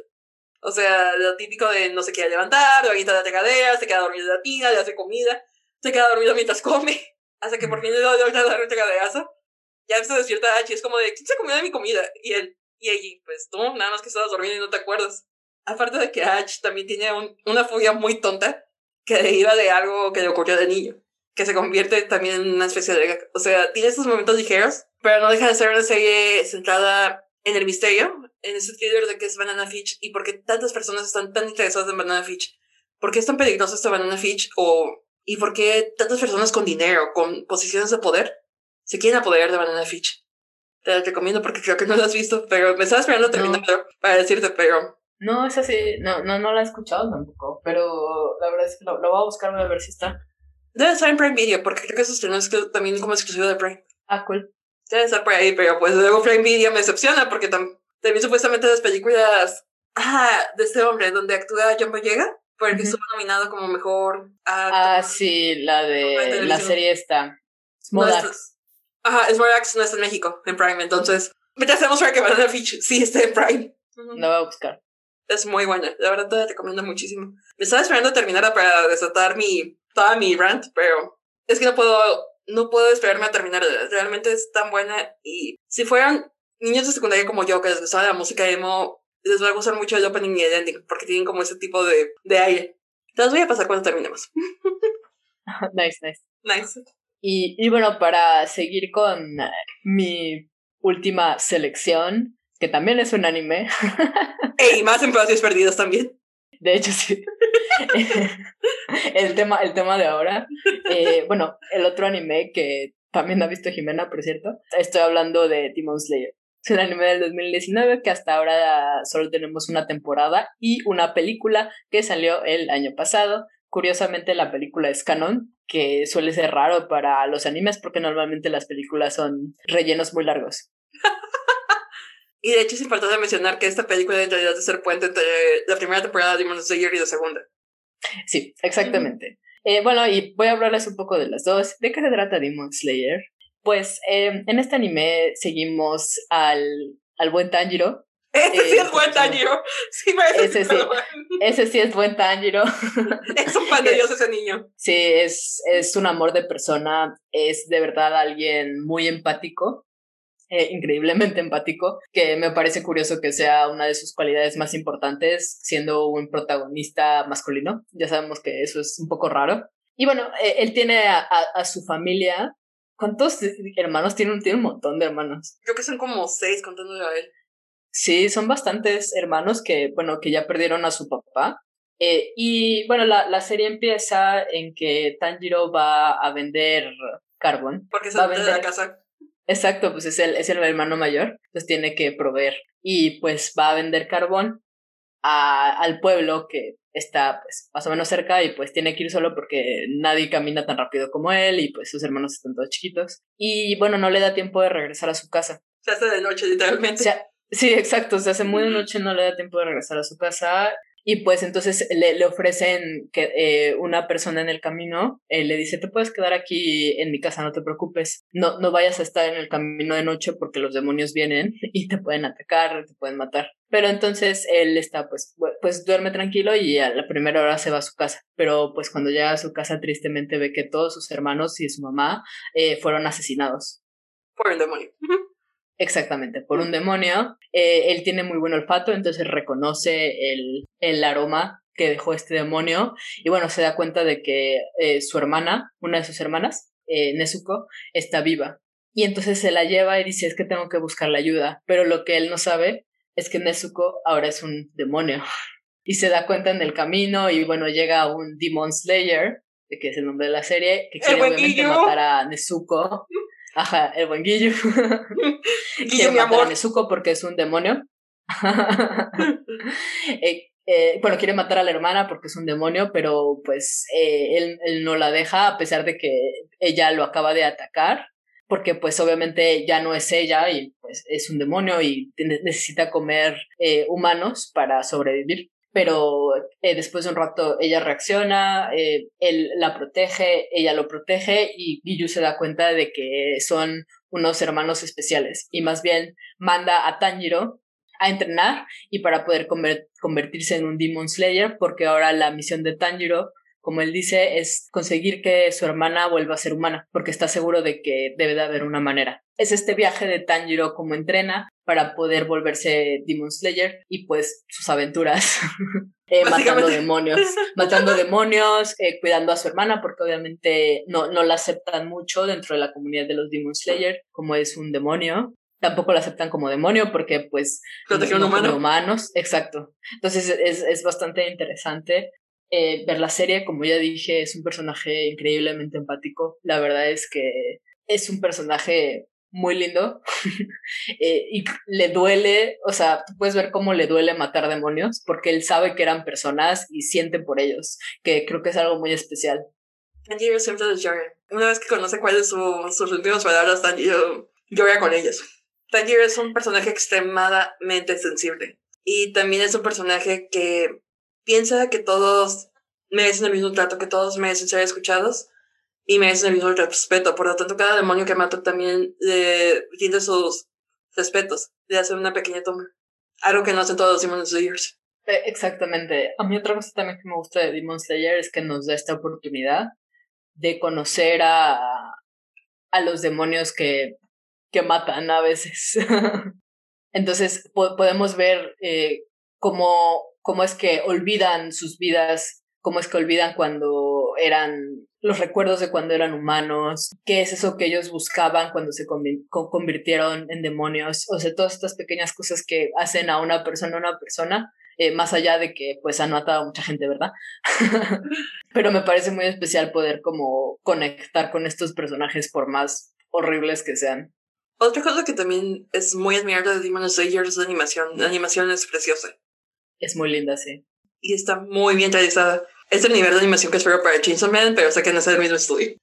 O sea, lo típico de no se quiere levantar, lo de la regadera, se queda dormido de la tina, le hace comida, se queda dormido mientras come, hasta que por fin le da un regaderazo ya se despierta H, es como de, ¿quién se comió de mi comida? Y él, y ella, pues tú, nada más que estabas dormido y no te acuerdas. Aparte de que H también tiene un, una fobia muy tonta que deriva de algo que le ocurrió de niño, que se convierte también en una especie de... O sea, tiene estos momentos ligeros, pero no deja de ser una serie centrada en el misterio, en ese thriller de que es Banana Fish y por qué tantas personas están tan interesadas en Banana Fish. ¿Por qué es tan peligroso este Banana Fish? O, ¿Y por qué tantas personas con dinero, con posiciones de poder, se quieren apoderar de Banana Fish. Te la recomiendo porque creo que no la has visto, pero me estaba esperando terminarlo para decirte, pero... No, esa sí, no, no, no la he escuchado tampoco, pero la verdad es que lo, lo voy a buscar, voy a ver si está. Debe estar en Prime Video, porque creo que eso estrenó también como exclusivo de Prime. Ah, cool. Debe estar por ahí, pero pues luego Prime Video me decepciona porque también supuestamente las películas ah, de este hombre donde actúa John Boyega, porque estuvo nominado como mejor Ah, sí, la de la serie esta. Small no, Ajá, Small Axe no está en México, en Prime, entonces me hacemos para que Banana Fish sí esté en Prime. La voy a buscar. Es muy buena, la verdad te la recomiendo muchísimo. Me estaba esperando terminar para desatar mi, toda mi rant, pero es que no puedo, no puedo esperarme a terminar. Realmente es tan buena y si fueran niños de secundaria como yo que les gustaba la música emo, les va a gustar mucho el opening y el ending porque tienen como ese tipo de, de aire. Te las voy a pasar cuando terminemos. nice, nice. Nice. Y, y bueno, para seguir con mi última selección, que también es un anime. y más en Espacios Perdidos también. De hecho, sí. el, tema, el tema de ahora. Eh, bueno, el otro anime que también ha visto Jimena, por cierto. Estoy hablando de Demon Slayer. Es un anime del 2019 que hasta ahora solo tenemos una temporada y una película que salió el año pasado. Curiosamente la película es canon, que suele ser raro para los animes porque normalmente las películas son rellenos muy largos. Y de hecho es importante mencionar que esta película en realidad es ser puente entre la primera temporada de Demon Slayer y la segunda. Sí, exactamente. Eh, bueno, y voy a hablarles un poco de las dos. ¿De qué se trata Demon Slayer? Pues em, en este anime seguimos al, al buen Tanjiro. Ese sí es buen Tanjiro. Sí, ese, sí, ese sí es buen Tanjiro. Es un pan de Dios ese niño. Sí, es, es un amor de persona. Es de verdad alguien muy empático. Eh, increíblemente empático, que me parece curioso que sea una de sus cualidades más importantes, siendo un protagonista masculino. Ya sabemos que eso es un poco raro. Y bueno, eh, él tiene a, a, su familia ¿Cuántos hermanos tiene? Tiene un montón de hermanos. Creo que son como seis contándole a él. Sí, son bastantes hermanos que, bueno, que ya perdieron a su papá. Eh, y bueno, la, la, serie empieza en que Tanjiro va a vender carbón. Porque se va a vender la casa. Exacto, pues es el, es el hermano mayor, entonces tiene que proveer. Y pues va a vender carbón a, al pueblo que está pues más o menos cerca y pues tiene que ir solo porque nadie camina tan rápido como él y pues sus hermanos están todos chiquitos. Y bueno, no le da tiempo de regresar a su casa. Se hace de noche literalmente. sí, exacto, se hace muy de noche, no le da tiempo de regresar a su casa y pues entonces le, le ofrecen que eh, una persona en el camino eh, le dice, te puedes quedar aquí en mi casa, no te preocupes, no, no vayas a estar en el camino de noche porque los demonios vienen y te pueden atacar, te pueden matar. Pero entonces él está, pues, pues duerme tranquilo y a la primera hora se va a su casa. Pero pues cuando llega a su casa tristemente ve que todos sus hermanos y su mamá eh, fueron asesinados. Por el demonio. Exactamente, por un demonio. Eh, él tiene muy buen olfato, entonces reconoce el, el, aroma que dejó este demonio y bueno, se da cuenta de que eh, su hermana, una de sus hermanas, eh, Nezuko, está viva. Y entonces se la lleva y dice, es que tengo que buscar la ayuda, pero lo que él no sabe es que Nezuko ahora es un demonio. Y se da cuenta en el camino y bueno, llega un Demon Slayer, que es el nombre de la serie, que quiere obviamente matar a Nezuko. Ajá, el buen Guillo. Guillo, mi amor. A Nezuko porque es un demonio. eh, eh, bueno, quiere matar a la hermana porque es un demonio, pero pues eh, él, él, no la deja a pesar de que ella lo acaba de atacar, porque pues obviamente ya no es ella y pues es un demonio y necesita comer humanos para sobrevivir pero eh, después de un rato ella reacciona, eh, él la protege, ella lo protege y Giyu se da cuenta de que son unos hermanos especiales y más bien manda a Tanjiro a entrenar y para poder convertirse en un Demon Slayer porque ahora la misión de Tanjiro como él dice, es conseguir que su hermana vuelva a ser humana, porque está seguro de que debe de haber una manera. Es este viaje de Tanjiro como entrena para poder volverse Demon Slayer y pues sus aventuras eh, matando demonios, matando demonios, eh, cuidando a su hermana porque obviamente no, no la aceptan mucho dentro de la comunidad de los Demon Slayer como es un demonio. Tampoco la aceptan como demonio porque pues no humano. humanos, exacto. Entonces es, es bastante interesante eh, ver la serie, como ya dije, es un personaje increíblemente empático. La verdad es que es un personaje muy lindo. Eh, y le duele, o sea, tú puedes ver cómo le duele matar demonios, porque él sabe que eran personas y siente por ellos, que creo que es algo muy especial. Tanjiro siempre les llora. Una vez que conoce cuáles son sus últimas palabras, Tanjiro llora con ellos. Tanjiro es un personaje extremadamente sensible. Y también es un personaje que piensa que todos merecen el mismo trato, que todos merecen ser escuchados y merecen el mismo respeto. Por lo tanto, cada demonio que mata también le tiene sus respetos, le hace una pequeña toma. Algo que no hacen todos los Demon Slayers. Eh, exactamente. A mí otra cosa también que me gusta de Demon Slayer es que nos da esta oportunidad de conocer a, a los demonios que, que matan a veces. Entonces podemos ver eh, cómo, cómo es que olvidan sus vidas, cómo es que olvidan cuando eran los recuerdos de cuando eran humanos, qué es eso que ellos buscaban cuando se convirtieron en demonios, o sea, todas estas pequeñas cosas que hacen a una persona una persona, eh, más allá de que pues han matado a mucha gente, ¿verdad? Pero me parece muy especial poder como conectar con estos personajes por más horribles que sean. Otra cosa que también es muy admirable de Demon Slayer es la animación. La animación es preciosa. Es muy linda, sí. Y está muy bien realizada. Es el nivel de animación que espero para Chainsaw Man, pero sé que no es el mismo estudio.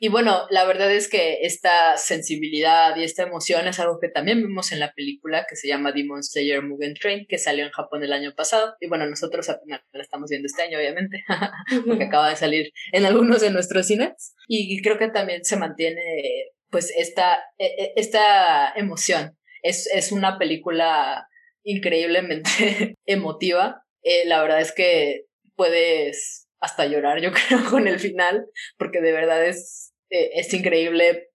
Y bueno, la verdad es que esta sensibilidad y esta emoción es algo que también vimos en la película que se llama Demon Slayer Mugen Train, que salió en Japón el año pasado. Y bueno, nosotros apenas la estamos viendo este año, obviamente, porque acaba de salir en algunos de nuestros cines. Y creo que también se mantiene pues esta, e, e, esta emoción. Es, es una película increíblemente emotiva. Eh, la verdad es que puedes hasta llorar, yo creo, con el final, porque de verdad es, eh, es increíble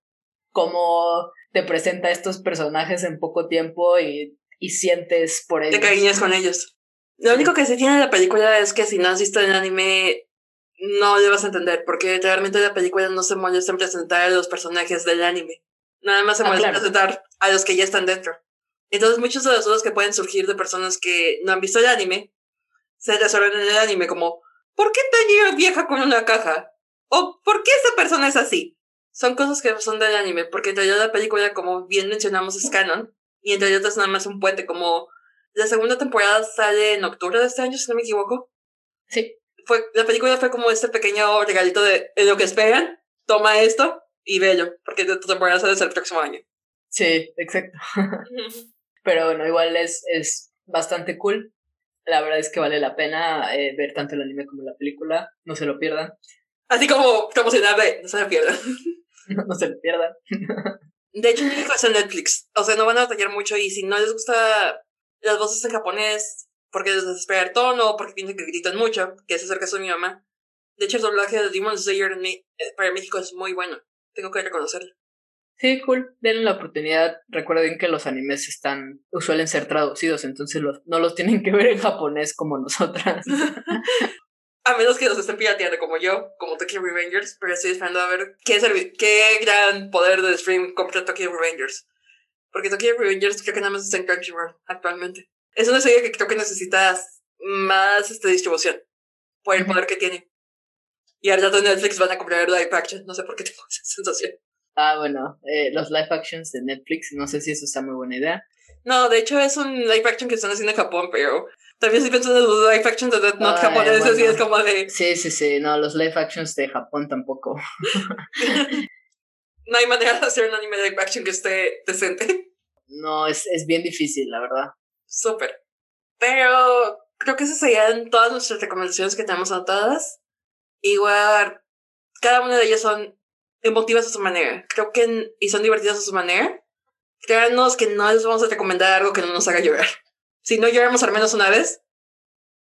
cómo te presenta estos personajes en poco tiempo y, y sientes por ellos. Te cariñas con ellos. Lo único que se tiene en la película es que si no has visto el anime, no le vas a entender, porque realmente la película no se molesta en presentar a los personajes del anime. Nada más se ah, molesta en presentar a los que ya están dentro. Entonces, muchos de los dudas que pueden surgir de personas que no han visto el anime se resuelven en el anime, como: ¿por qué Tanjiro vieja con una caja? ¿O por qué esa persona es así? Son cosas que son del anime, porque en realidad la película, como bien mencionamos, es canon, y en realidad es nada más un puente, como la segunda temporada sale en octubre de este año, si no me equivoco. Sí fue, la película fue como este pequeño regalito de, lo que esperan, toma esto y bello, porque tu temporada sale el próximo año. Sí, exacto. Pero bueno, igual es, es bastante cool. La verdad es que vale la pena eh, ver tanto el anime como la película. No se lo pierdan. Así como promocionar no se lo pierdan. no, se lo pierdan. de hecho, México es en Netflix. O sea, no van a batallar mucho y si no les gusta las voces en japonés, porque desespera el tono, porque piensan que gritan mucho, que es el caso de mi mamá. De hecho, el doblaje de Demon Slayer eh, para México es muy bueno. Tengo que reconocerlo. Sí, cool. Denle la oportunidad. Recuerden que los animes están, suelen ser traducidos, entonces los, no los tienen que ver en japonés como nosotras. a menos que los estén pirateando como yo, como Tokyo Revengers, pero estoy esperando a ver qué, qué gran poder de stream compra Tokyo Revengers. Porque Tokyo Revengers creo que nada más está en Crunchyroll actualmente. Es una serie que creo que necesitas más este, distribución por el poder que tiene. Y al rato Netflix van a comprar live action. No sé por qué tengo esa sensación. Ah, bueno, eh, los live actions de Netflix, no sé si eso está muy buena idea. No, de hecho es un live action que están haciendo en Japón, pero también estoy pensando en los live actions de Death Note japoneses y es como de... Sí, sí, sí, no, los live actions de Japón tampoco. no hay manera de hacer un anime live action que esté decente. No, es, es bien difícil, la verdad. Súper. Pero creo que esas serían todas nuestras recomendaciones que tenemos anotadas. Igual, cada una de ellas son emotivas a su manera. Creo que, y son divertidas a su manera. Créanos que no les vamos a recomendar algo que no nos haga llorar. Si no lloramos al menos una vez,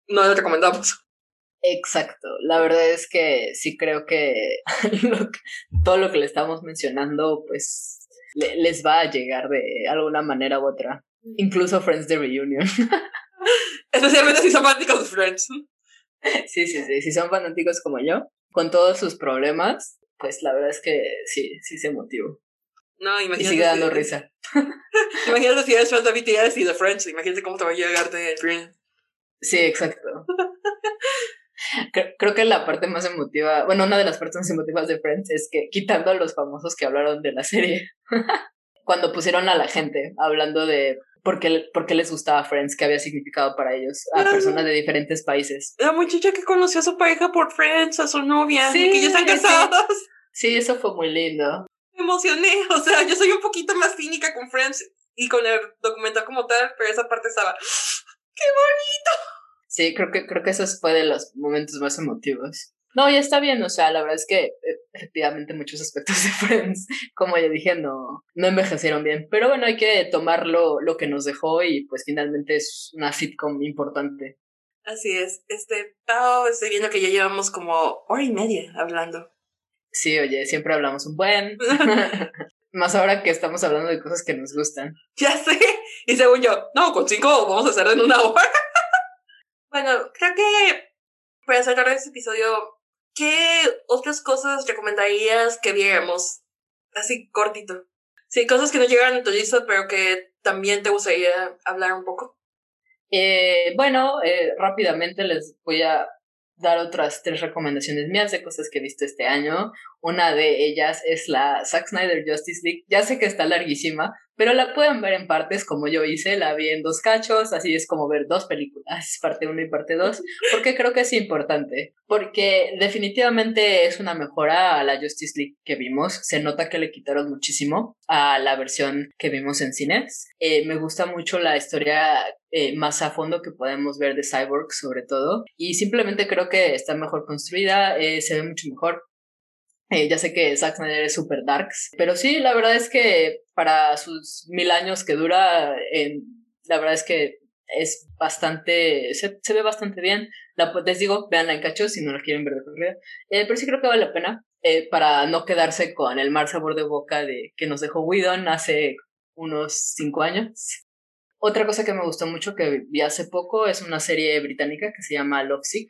no les recomendamos. Exacto. La verdad es que sí creo que todo lo que le estamos mencionando, pues les va a llegar de alguna manera u otra. Incluso Friends de Reunion. Especialmente si son fanáticos de Friends. Sí, sí, sí. Si son fanáticos como yo, con todos sus problemas, pues la verdad es que sí, sí se motivó. No, imagínate. Y sigue dando risa. imagínate si eres fan de BTS y de Friends. Imagínate cómo te va a llegar de Friends. Sí, exacto. Creo que la parte más emotiva, bueno, una de las partes más emotivas de Friends es que quitando a los famosos que hablaron de la serie, cuando pusieron a la gente hablando de por qué, por qué les gustaba Friends, qué había significado para ellos, a personas de diferentes países. La muchacha que conoció a su pareja por Friends, a su novia, sí, que ya están casados. Sí. eso fue muy lindo. Me emocioné, o sea, yo soy un poquito más cínica con Friends y con el documental como tal, pero esa parte estaba, ¡qué bonito! Sí, creo que, creo que eso fue de los momentos más emotivos. No, ya está bien, o sea, la verdad es que eh, efectivamente muchos aspectos de Friends, como ya dije, no, no envejecieron bien. Pero bueno, hay que tomar lo, que nos dejó y pues finalmente es una sitcom importante. Así es. Este, Pau, estoy viendo que ya llevamos como hora y media hablando. Sí, oye, siempre hablamos un buen. Más ahora que estamos hablando de cosas que nos gustan. Ya sé. Y según yo, no, con cinco vamos a hacer en una hora. bueno, creo que para cerrar este episodio ¿Qué otras cosas recomendarías que viéramos? Así cortito. Sí, cosas que no llegaron a tu lista, pero que también te gustaría hablar un poco. Eh, bueno, eh, rápidamente les voy a dar otras tres recomendaciones mías de cosas que he visto este año. Una de ellas es la Zack Snyder Justice League. Ya sé que está larguísima, pero la pueden ver en partes como yo hice. La vi en dos cachos, así es como ver dos películas, parte uno y parte dos, porque creo que es importante. Porque definitivamente es una mejora a la Justice League que vimos. Se nota que le quitaron muchísimo a la versión que vimos en cines. Eh, me gusta mucho la historia eh, más a fondo que podemos ver de Cyborg sobre todo. Y simplemente creo que está mejor construida, eh, se ve mucho mejor. Eh, ya sé que Zack Snyder es super darks, pero sí, la verdad es que para sus mil años que dura, la verdad es que es bastante, se, ve bastante bien. La, les digo, veanla en cachos si no la quieren ver de corrida. Eh, pero sí creo que vale la pena eh, para no quedarse con el mal sabor de boca de que nos dejó Whedon hace unos cinco años. Otra cosa que me gustó mucho que vi hace poco es una serie británica que se llama Love Sick.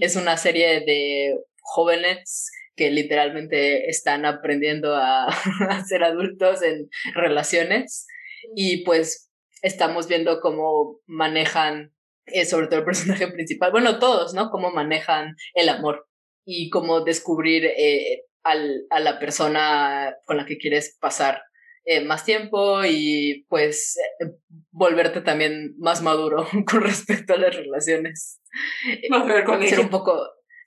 Es una serie de jóvenes que literalmente están aprendiendo a, ser adultos en relaciones y pues estamos viendo cómo manejan, eh, sobre todo el personaje principal, bueno, todos, ¿no? Cómo manejan el amor y cómo descubrir eh, al, a la persona con la que quieres pasar eh, más tiempo y pues volverte también más maduro con respecto a las relaciones. con ser un poco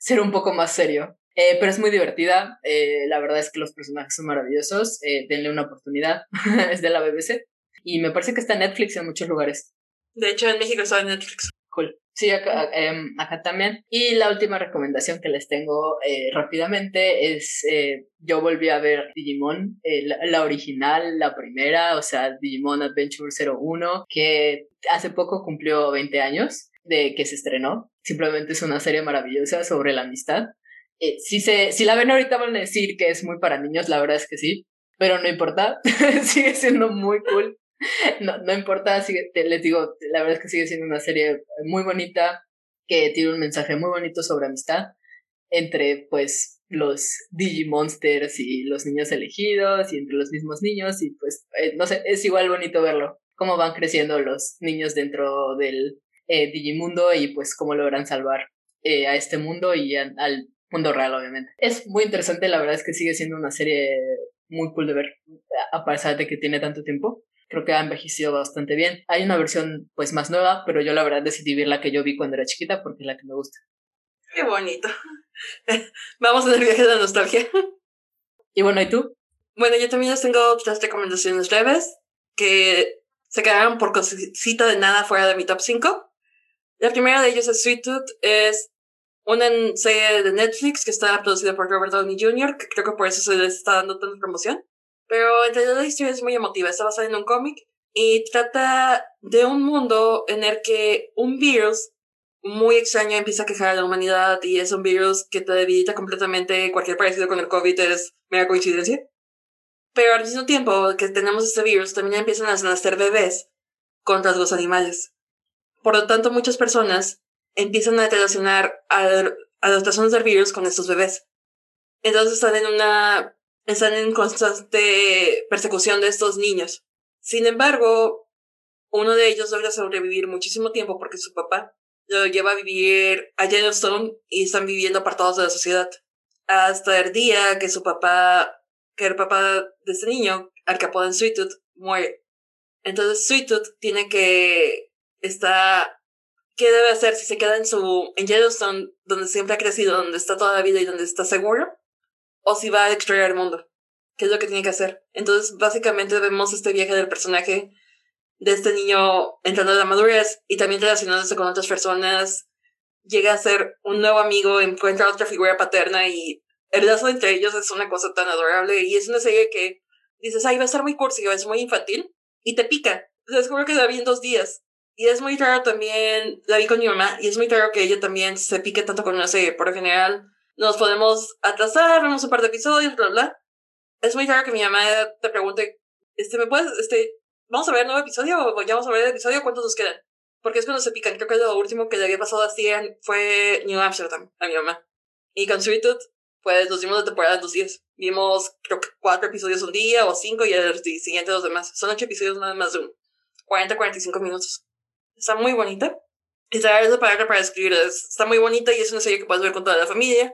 ser un poco más serio. Eh, pero es muy divertida. Eh, la verdad es que los personajes son maravillosos. Eh, denle una oportunidad. es de la BBC. Y me parece que está en Netflix en muchos lugares. De hecho, en México está en Netflix. Cool. Sí, acá, em, acá también. Y la última recomendación que les tengo rápidamente es, yo volví a ver Digimon, la, la, original, la primera, o sea, Digimon Adventure 01, que hace poco cumplió 20 años de que se estrenó. Simplemente es una serie maravillosa sobre la amistad. Eh, si, se, si la ven ahorita van a decir que es muy para niños, la verdad es que sí, pero no importa, sigue siendo muy cool. No, no importa, sigue, les digo, la verdad es que sigue siendo una serie muy bonita, que tiene un mensaje muy bonito sobre amistad entre pues los Digimonsters y los niños elegidos y entre los mismos niños y pues eh, no sé, es igual bonito verlo, cómo van creciendo los niños dentro del eh, Digimundo y pues cómo logran salvar a este mundo y al mundo real, obviamente. Es muy interesante, la verdad es que sigue siendo una serie muy cool de ver, a pesar de que tiene tanto tiempo. Creo que ha envejecido bastante bien. Hay una versión pues más nueva, pero yo la verdad decidí ver la que yo vi cuando era chiquita porque es la que me gusta. Qué bonito. Vamos a el viaje de la nostalgia. Y bueno, ¿y tú? Bueno, yo también tengo tres recomendaciones breves que se quedaron por cosita de nada fuera de mi top 5. La primera de ellos es Sweet Tooth, es una serie de Netflix que está producida por Robert Downey Jr., que creo que por eso se le está dando tanta promoción. Pero en realidad la historia es muy emotiva, está basada en un cómic y trata de un mundo en el que un virus muy extraño empieza a quejar a la humanidad y es un virus que te debilita completamente, cualquier parecido con el COVID es mera coincidencia. Pero al mismo tiempo que tenemos este virus, también empiezan a nacer bebés contra los animales. Por lo tanto, muchas personas empiezan a relacionar a, a del virus con estos bebés. Entonces están en una, están en constante persecución de estos niños. Sin embargo, uno de ellos logra sobrevivir muchísimo tiempo porque su papá lo lleva a vivir a Yellowstone y están viviendo apartados de la sociedad. Hasta el día que su papá, que el papá de este niño, al que apodan Sweet Tooth, muere. Entonces Sweet Tooth tiene que está ¿Qué debe hacer si se queda en su en Yellowstone, donde siempre ha crecido, donde está toda la vida y donde está seguro? ¿O si va a explorar el mundo? ¿Qué es lo que tiene que hacer? Entonces, básicamente vemos este viaje del personaje de este niño entrando a la madurez y también relacionándose con otras personas. Llega a ser un nuevo amigo, encuentra otra figura paterna y el lazo entre ellos es una cosa tan adorable y es una serie que dices, ay, va a estar muy cursi es muy infantil y te pica. Descubro que la vi en dos días y es muy raro también, la vi con mi mamá, y es muy raro que ella también se pique tanto con una serie. Por lo general, nos podemos atrasar, vemos un par de episodios, bla, bla. Es muy raro que mi mamá te pregunte, este, ¿me puedes, este, vamos a ver el nuevo episodio o ya vamos a ver el episodio? ¿Cuántos nos quedan? Porque es cuando se pican. Creo que lo último que le había pasado así fue New Amsterdam a mi mamá. Y con Sweet Tooth, pues los vimos de temporada en dos días. Vimos, creo que cuatro episodios un día o cinco y el siguiente los demás. Son ocho episodios nada más de un 40, 45 minutos. Está muy bonita. Esa es la palabra para describirla. Está muy bonita y es una serie que puedes ver con toda la familia.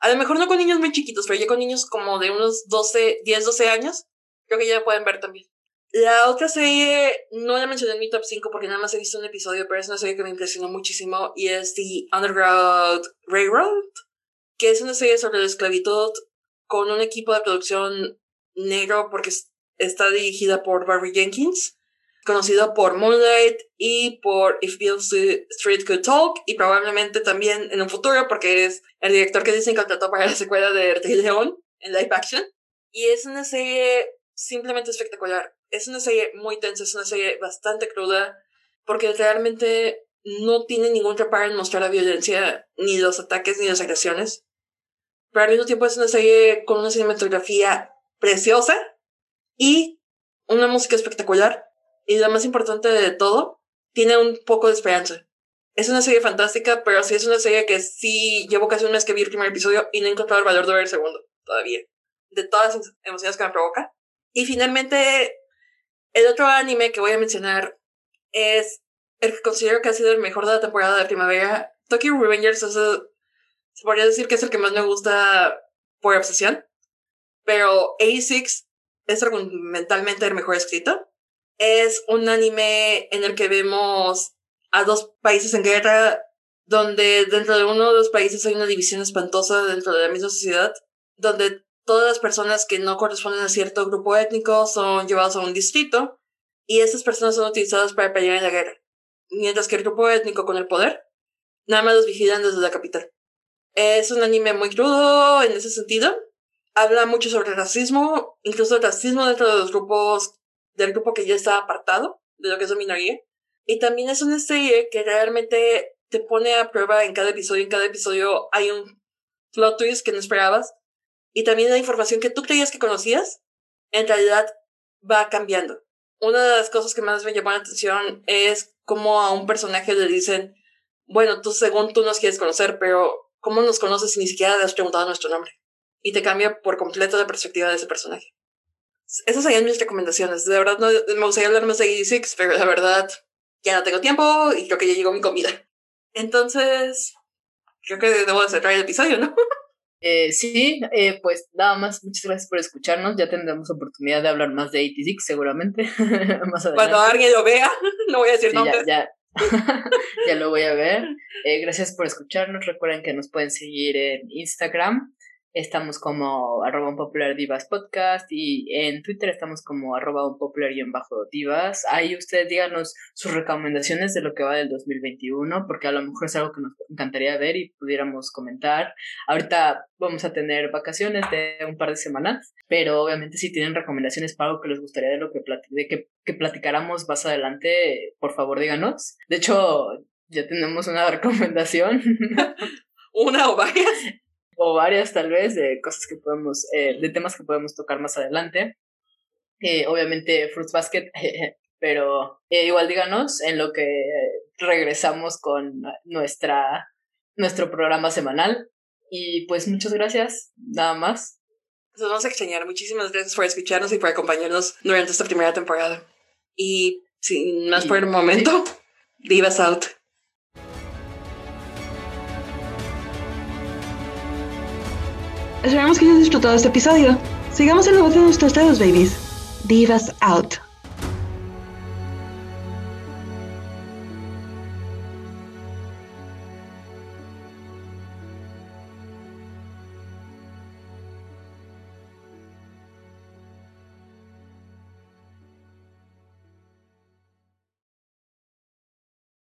A lo mejor no con niños muy chiquitos, pero ya con niños como de unos 12, 10, 12 años, creo que ya la pueden ver también. La otra serie no la mencioné en mi top 5 porque nada más he visto un episodio, pero es una serie que me impresionó muchísimo y es The Underground Railroad, que es una serie sobre la esclavitud con un equipo de producción negro porque está dirigida por Barry Jenkins conocido por Moonlight y por If Bill Street Could Talk y probablemente también en un futuro porque es el director que dicen contrató para la secuela de Rey León en live action. Y es una serie simplemente espectacular. Es una serie muy tensa, es una serie bastante cruda porque realmente no tiene ningún reparo en mostrar la violencia, ni los ataques, ni las agresiones. Pero al mismo tiempo es una serie con una cinematografía preciosa y una música espectacular y lo más importante de todo, tiene un poco de esperanza. Es una serie fantástica, pero sí es una serie que sí llevo casi un mes que vi el primer episodio y no he encontrado el valor de ver el segundo, todavía. De todas las emociones que me provoca. Y finalmente, el otro anime que voy a mencionar es el que considero que ha sido el mejor de la temporada de primavera. Tokyo Revengers se podría decir que es el que más me gusta por obsesión. Pero A6 es argumentalmente el mejor escrito es un anime en el que vemos a dos países en guerra, donde dentro de uno de los países hay una división espantosa dentro de la misma sociedad, donde todas las personas que no corresponden a cierto grupo étnico son llevados a un distrito y esas personas son utilizadas para pelear en la guerra, mientras que el grupo étnico con el poder nada más los vigilan desde la capital. Es un anime muy crudo en ese sentido. Habla mucho sobre racismo, incluso el racismo dentro de los grupos del grupo que ya está apartado de lo que es su minoría. Y también es una serie que realmente te pone a prueba en cada episodio. En cada episodio hay un plot twist que no esperabas. Y también la información que tú creías que conocías, en realidad va cambiando. Una de las cosas que más me llamó la atención es cómo a un personaje le dicen, bueno, tú según tú nos quieres conocer, pero ¿cómo nos conoces si ni siquiera le has preguntado nuestro nombre? Y te cambia por completo la perspectiva de ese personaje. Esas serían mis recomendaciones. De verdad, no, me gustaría hablar más de 86, pero la verdad, ya no tengo tiempo y creo que ya llegó mi comida. Entonces, creo que debo de cerrar el episodio, ¿no? Eh, sí, eh, pues nada más, muchas gracias por escucharnos. Ya tendremos oportunidad de hablar más de 86 seguramente. más Cuando alguien lo vea, no voy a decir sí, Ya, ya. lo voy a ver. Eh, gracias por escucharnos. Recuerden que nos pueden seguir en Instagram Estamos como arroba un popular divas podcast y en Twitter estamos como arroba un popular y en bajo divas. Ahí ustedes díganos sus recomendaciones de lo que va del 2021 porque a lo mejor es algo que nos encantaría ver y pudiéramos comentar. Ahorita vamos a tener vacaciones de un par de semanas, pero obviamente si tienen recomendaciones para algo que les gustaría de lo que, de que, que platicáramos más adelante, por favor díganos. De hecho, ya tenemos una recomendación. una o varias o varias tal vez de cosas que podemos, eh, de temas que podemos tocar más adelante. Eh, obviamente Fruits Basket, pero eh, igual díganos en lo que regresamos con nuestra, nuestro programa semanal. Y pues muchas gracias, nada más. Nos vamos a extrañar. Muchísimas gracias por escucharnos y por acompañarnos durante esta primera temporada. Y sin más por el momento, Divas Out. Esperamos que hayas disfrutado este episodio. Sigamos en de nuestros dedos, babies. Us Out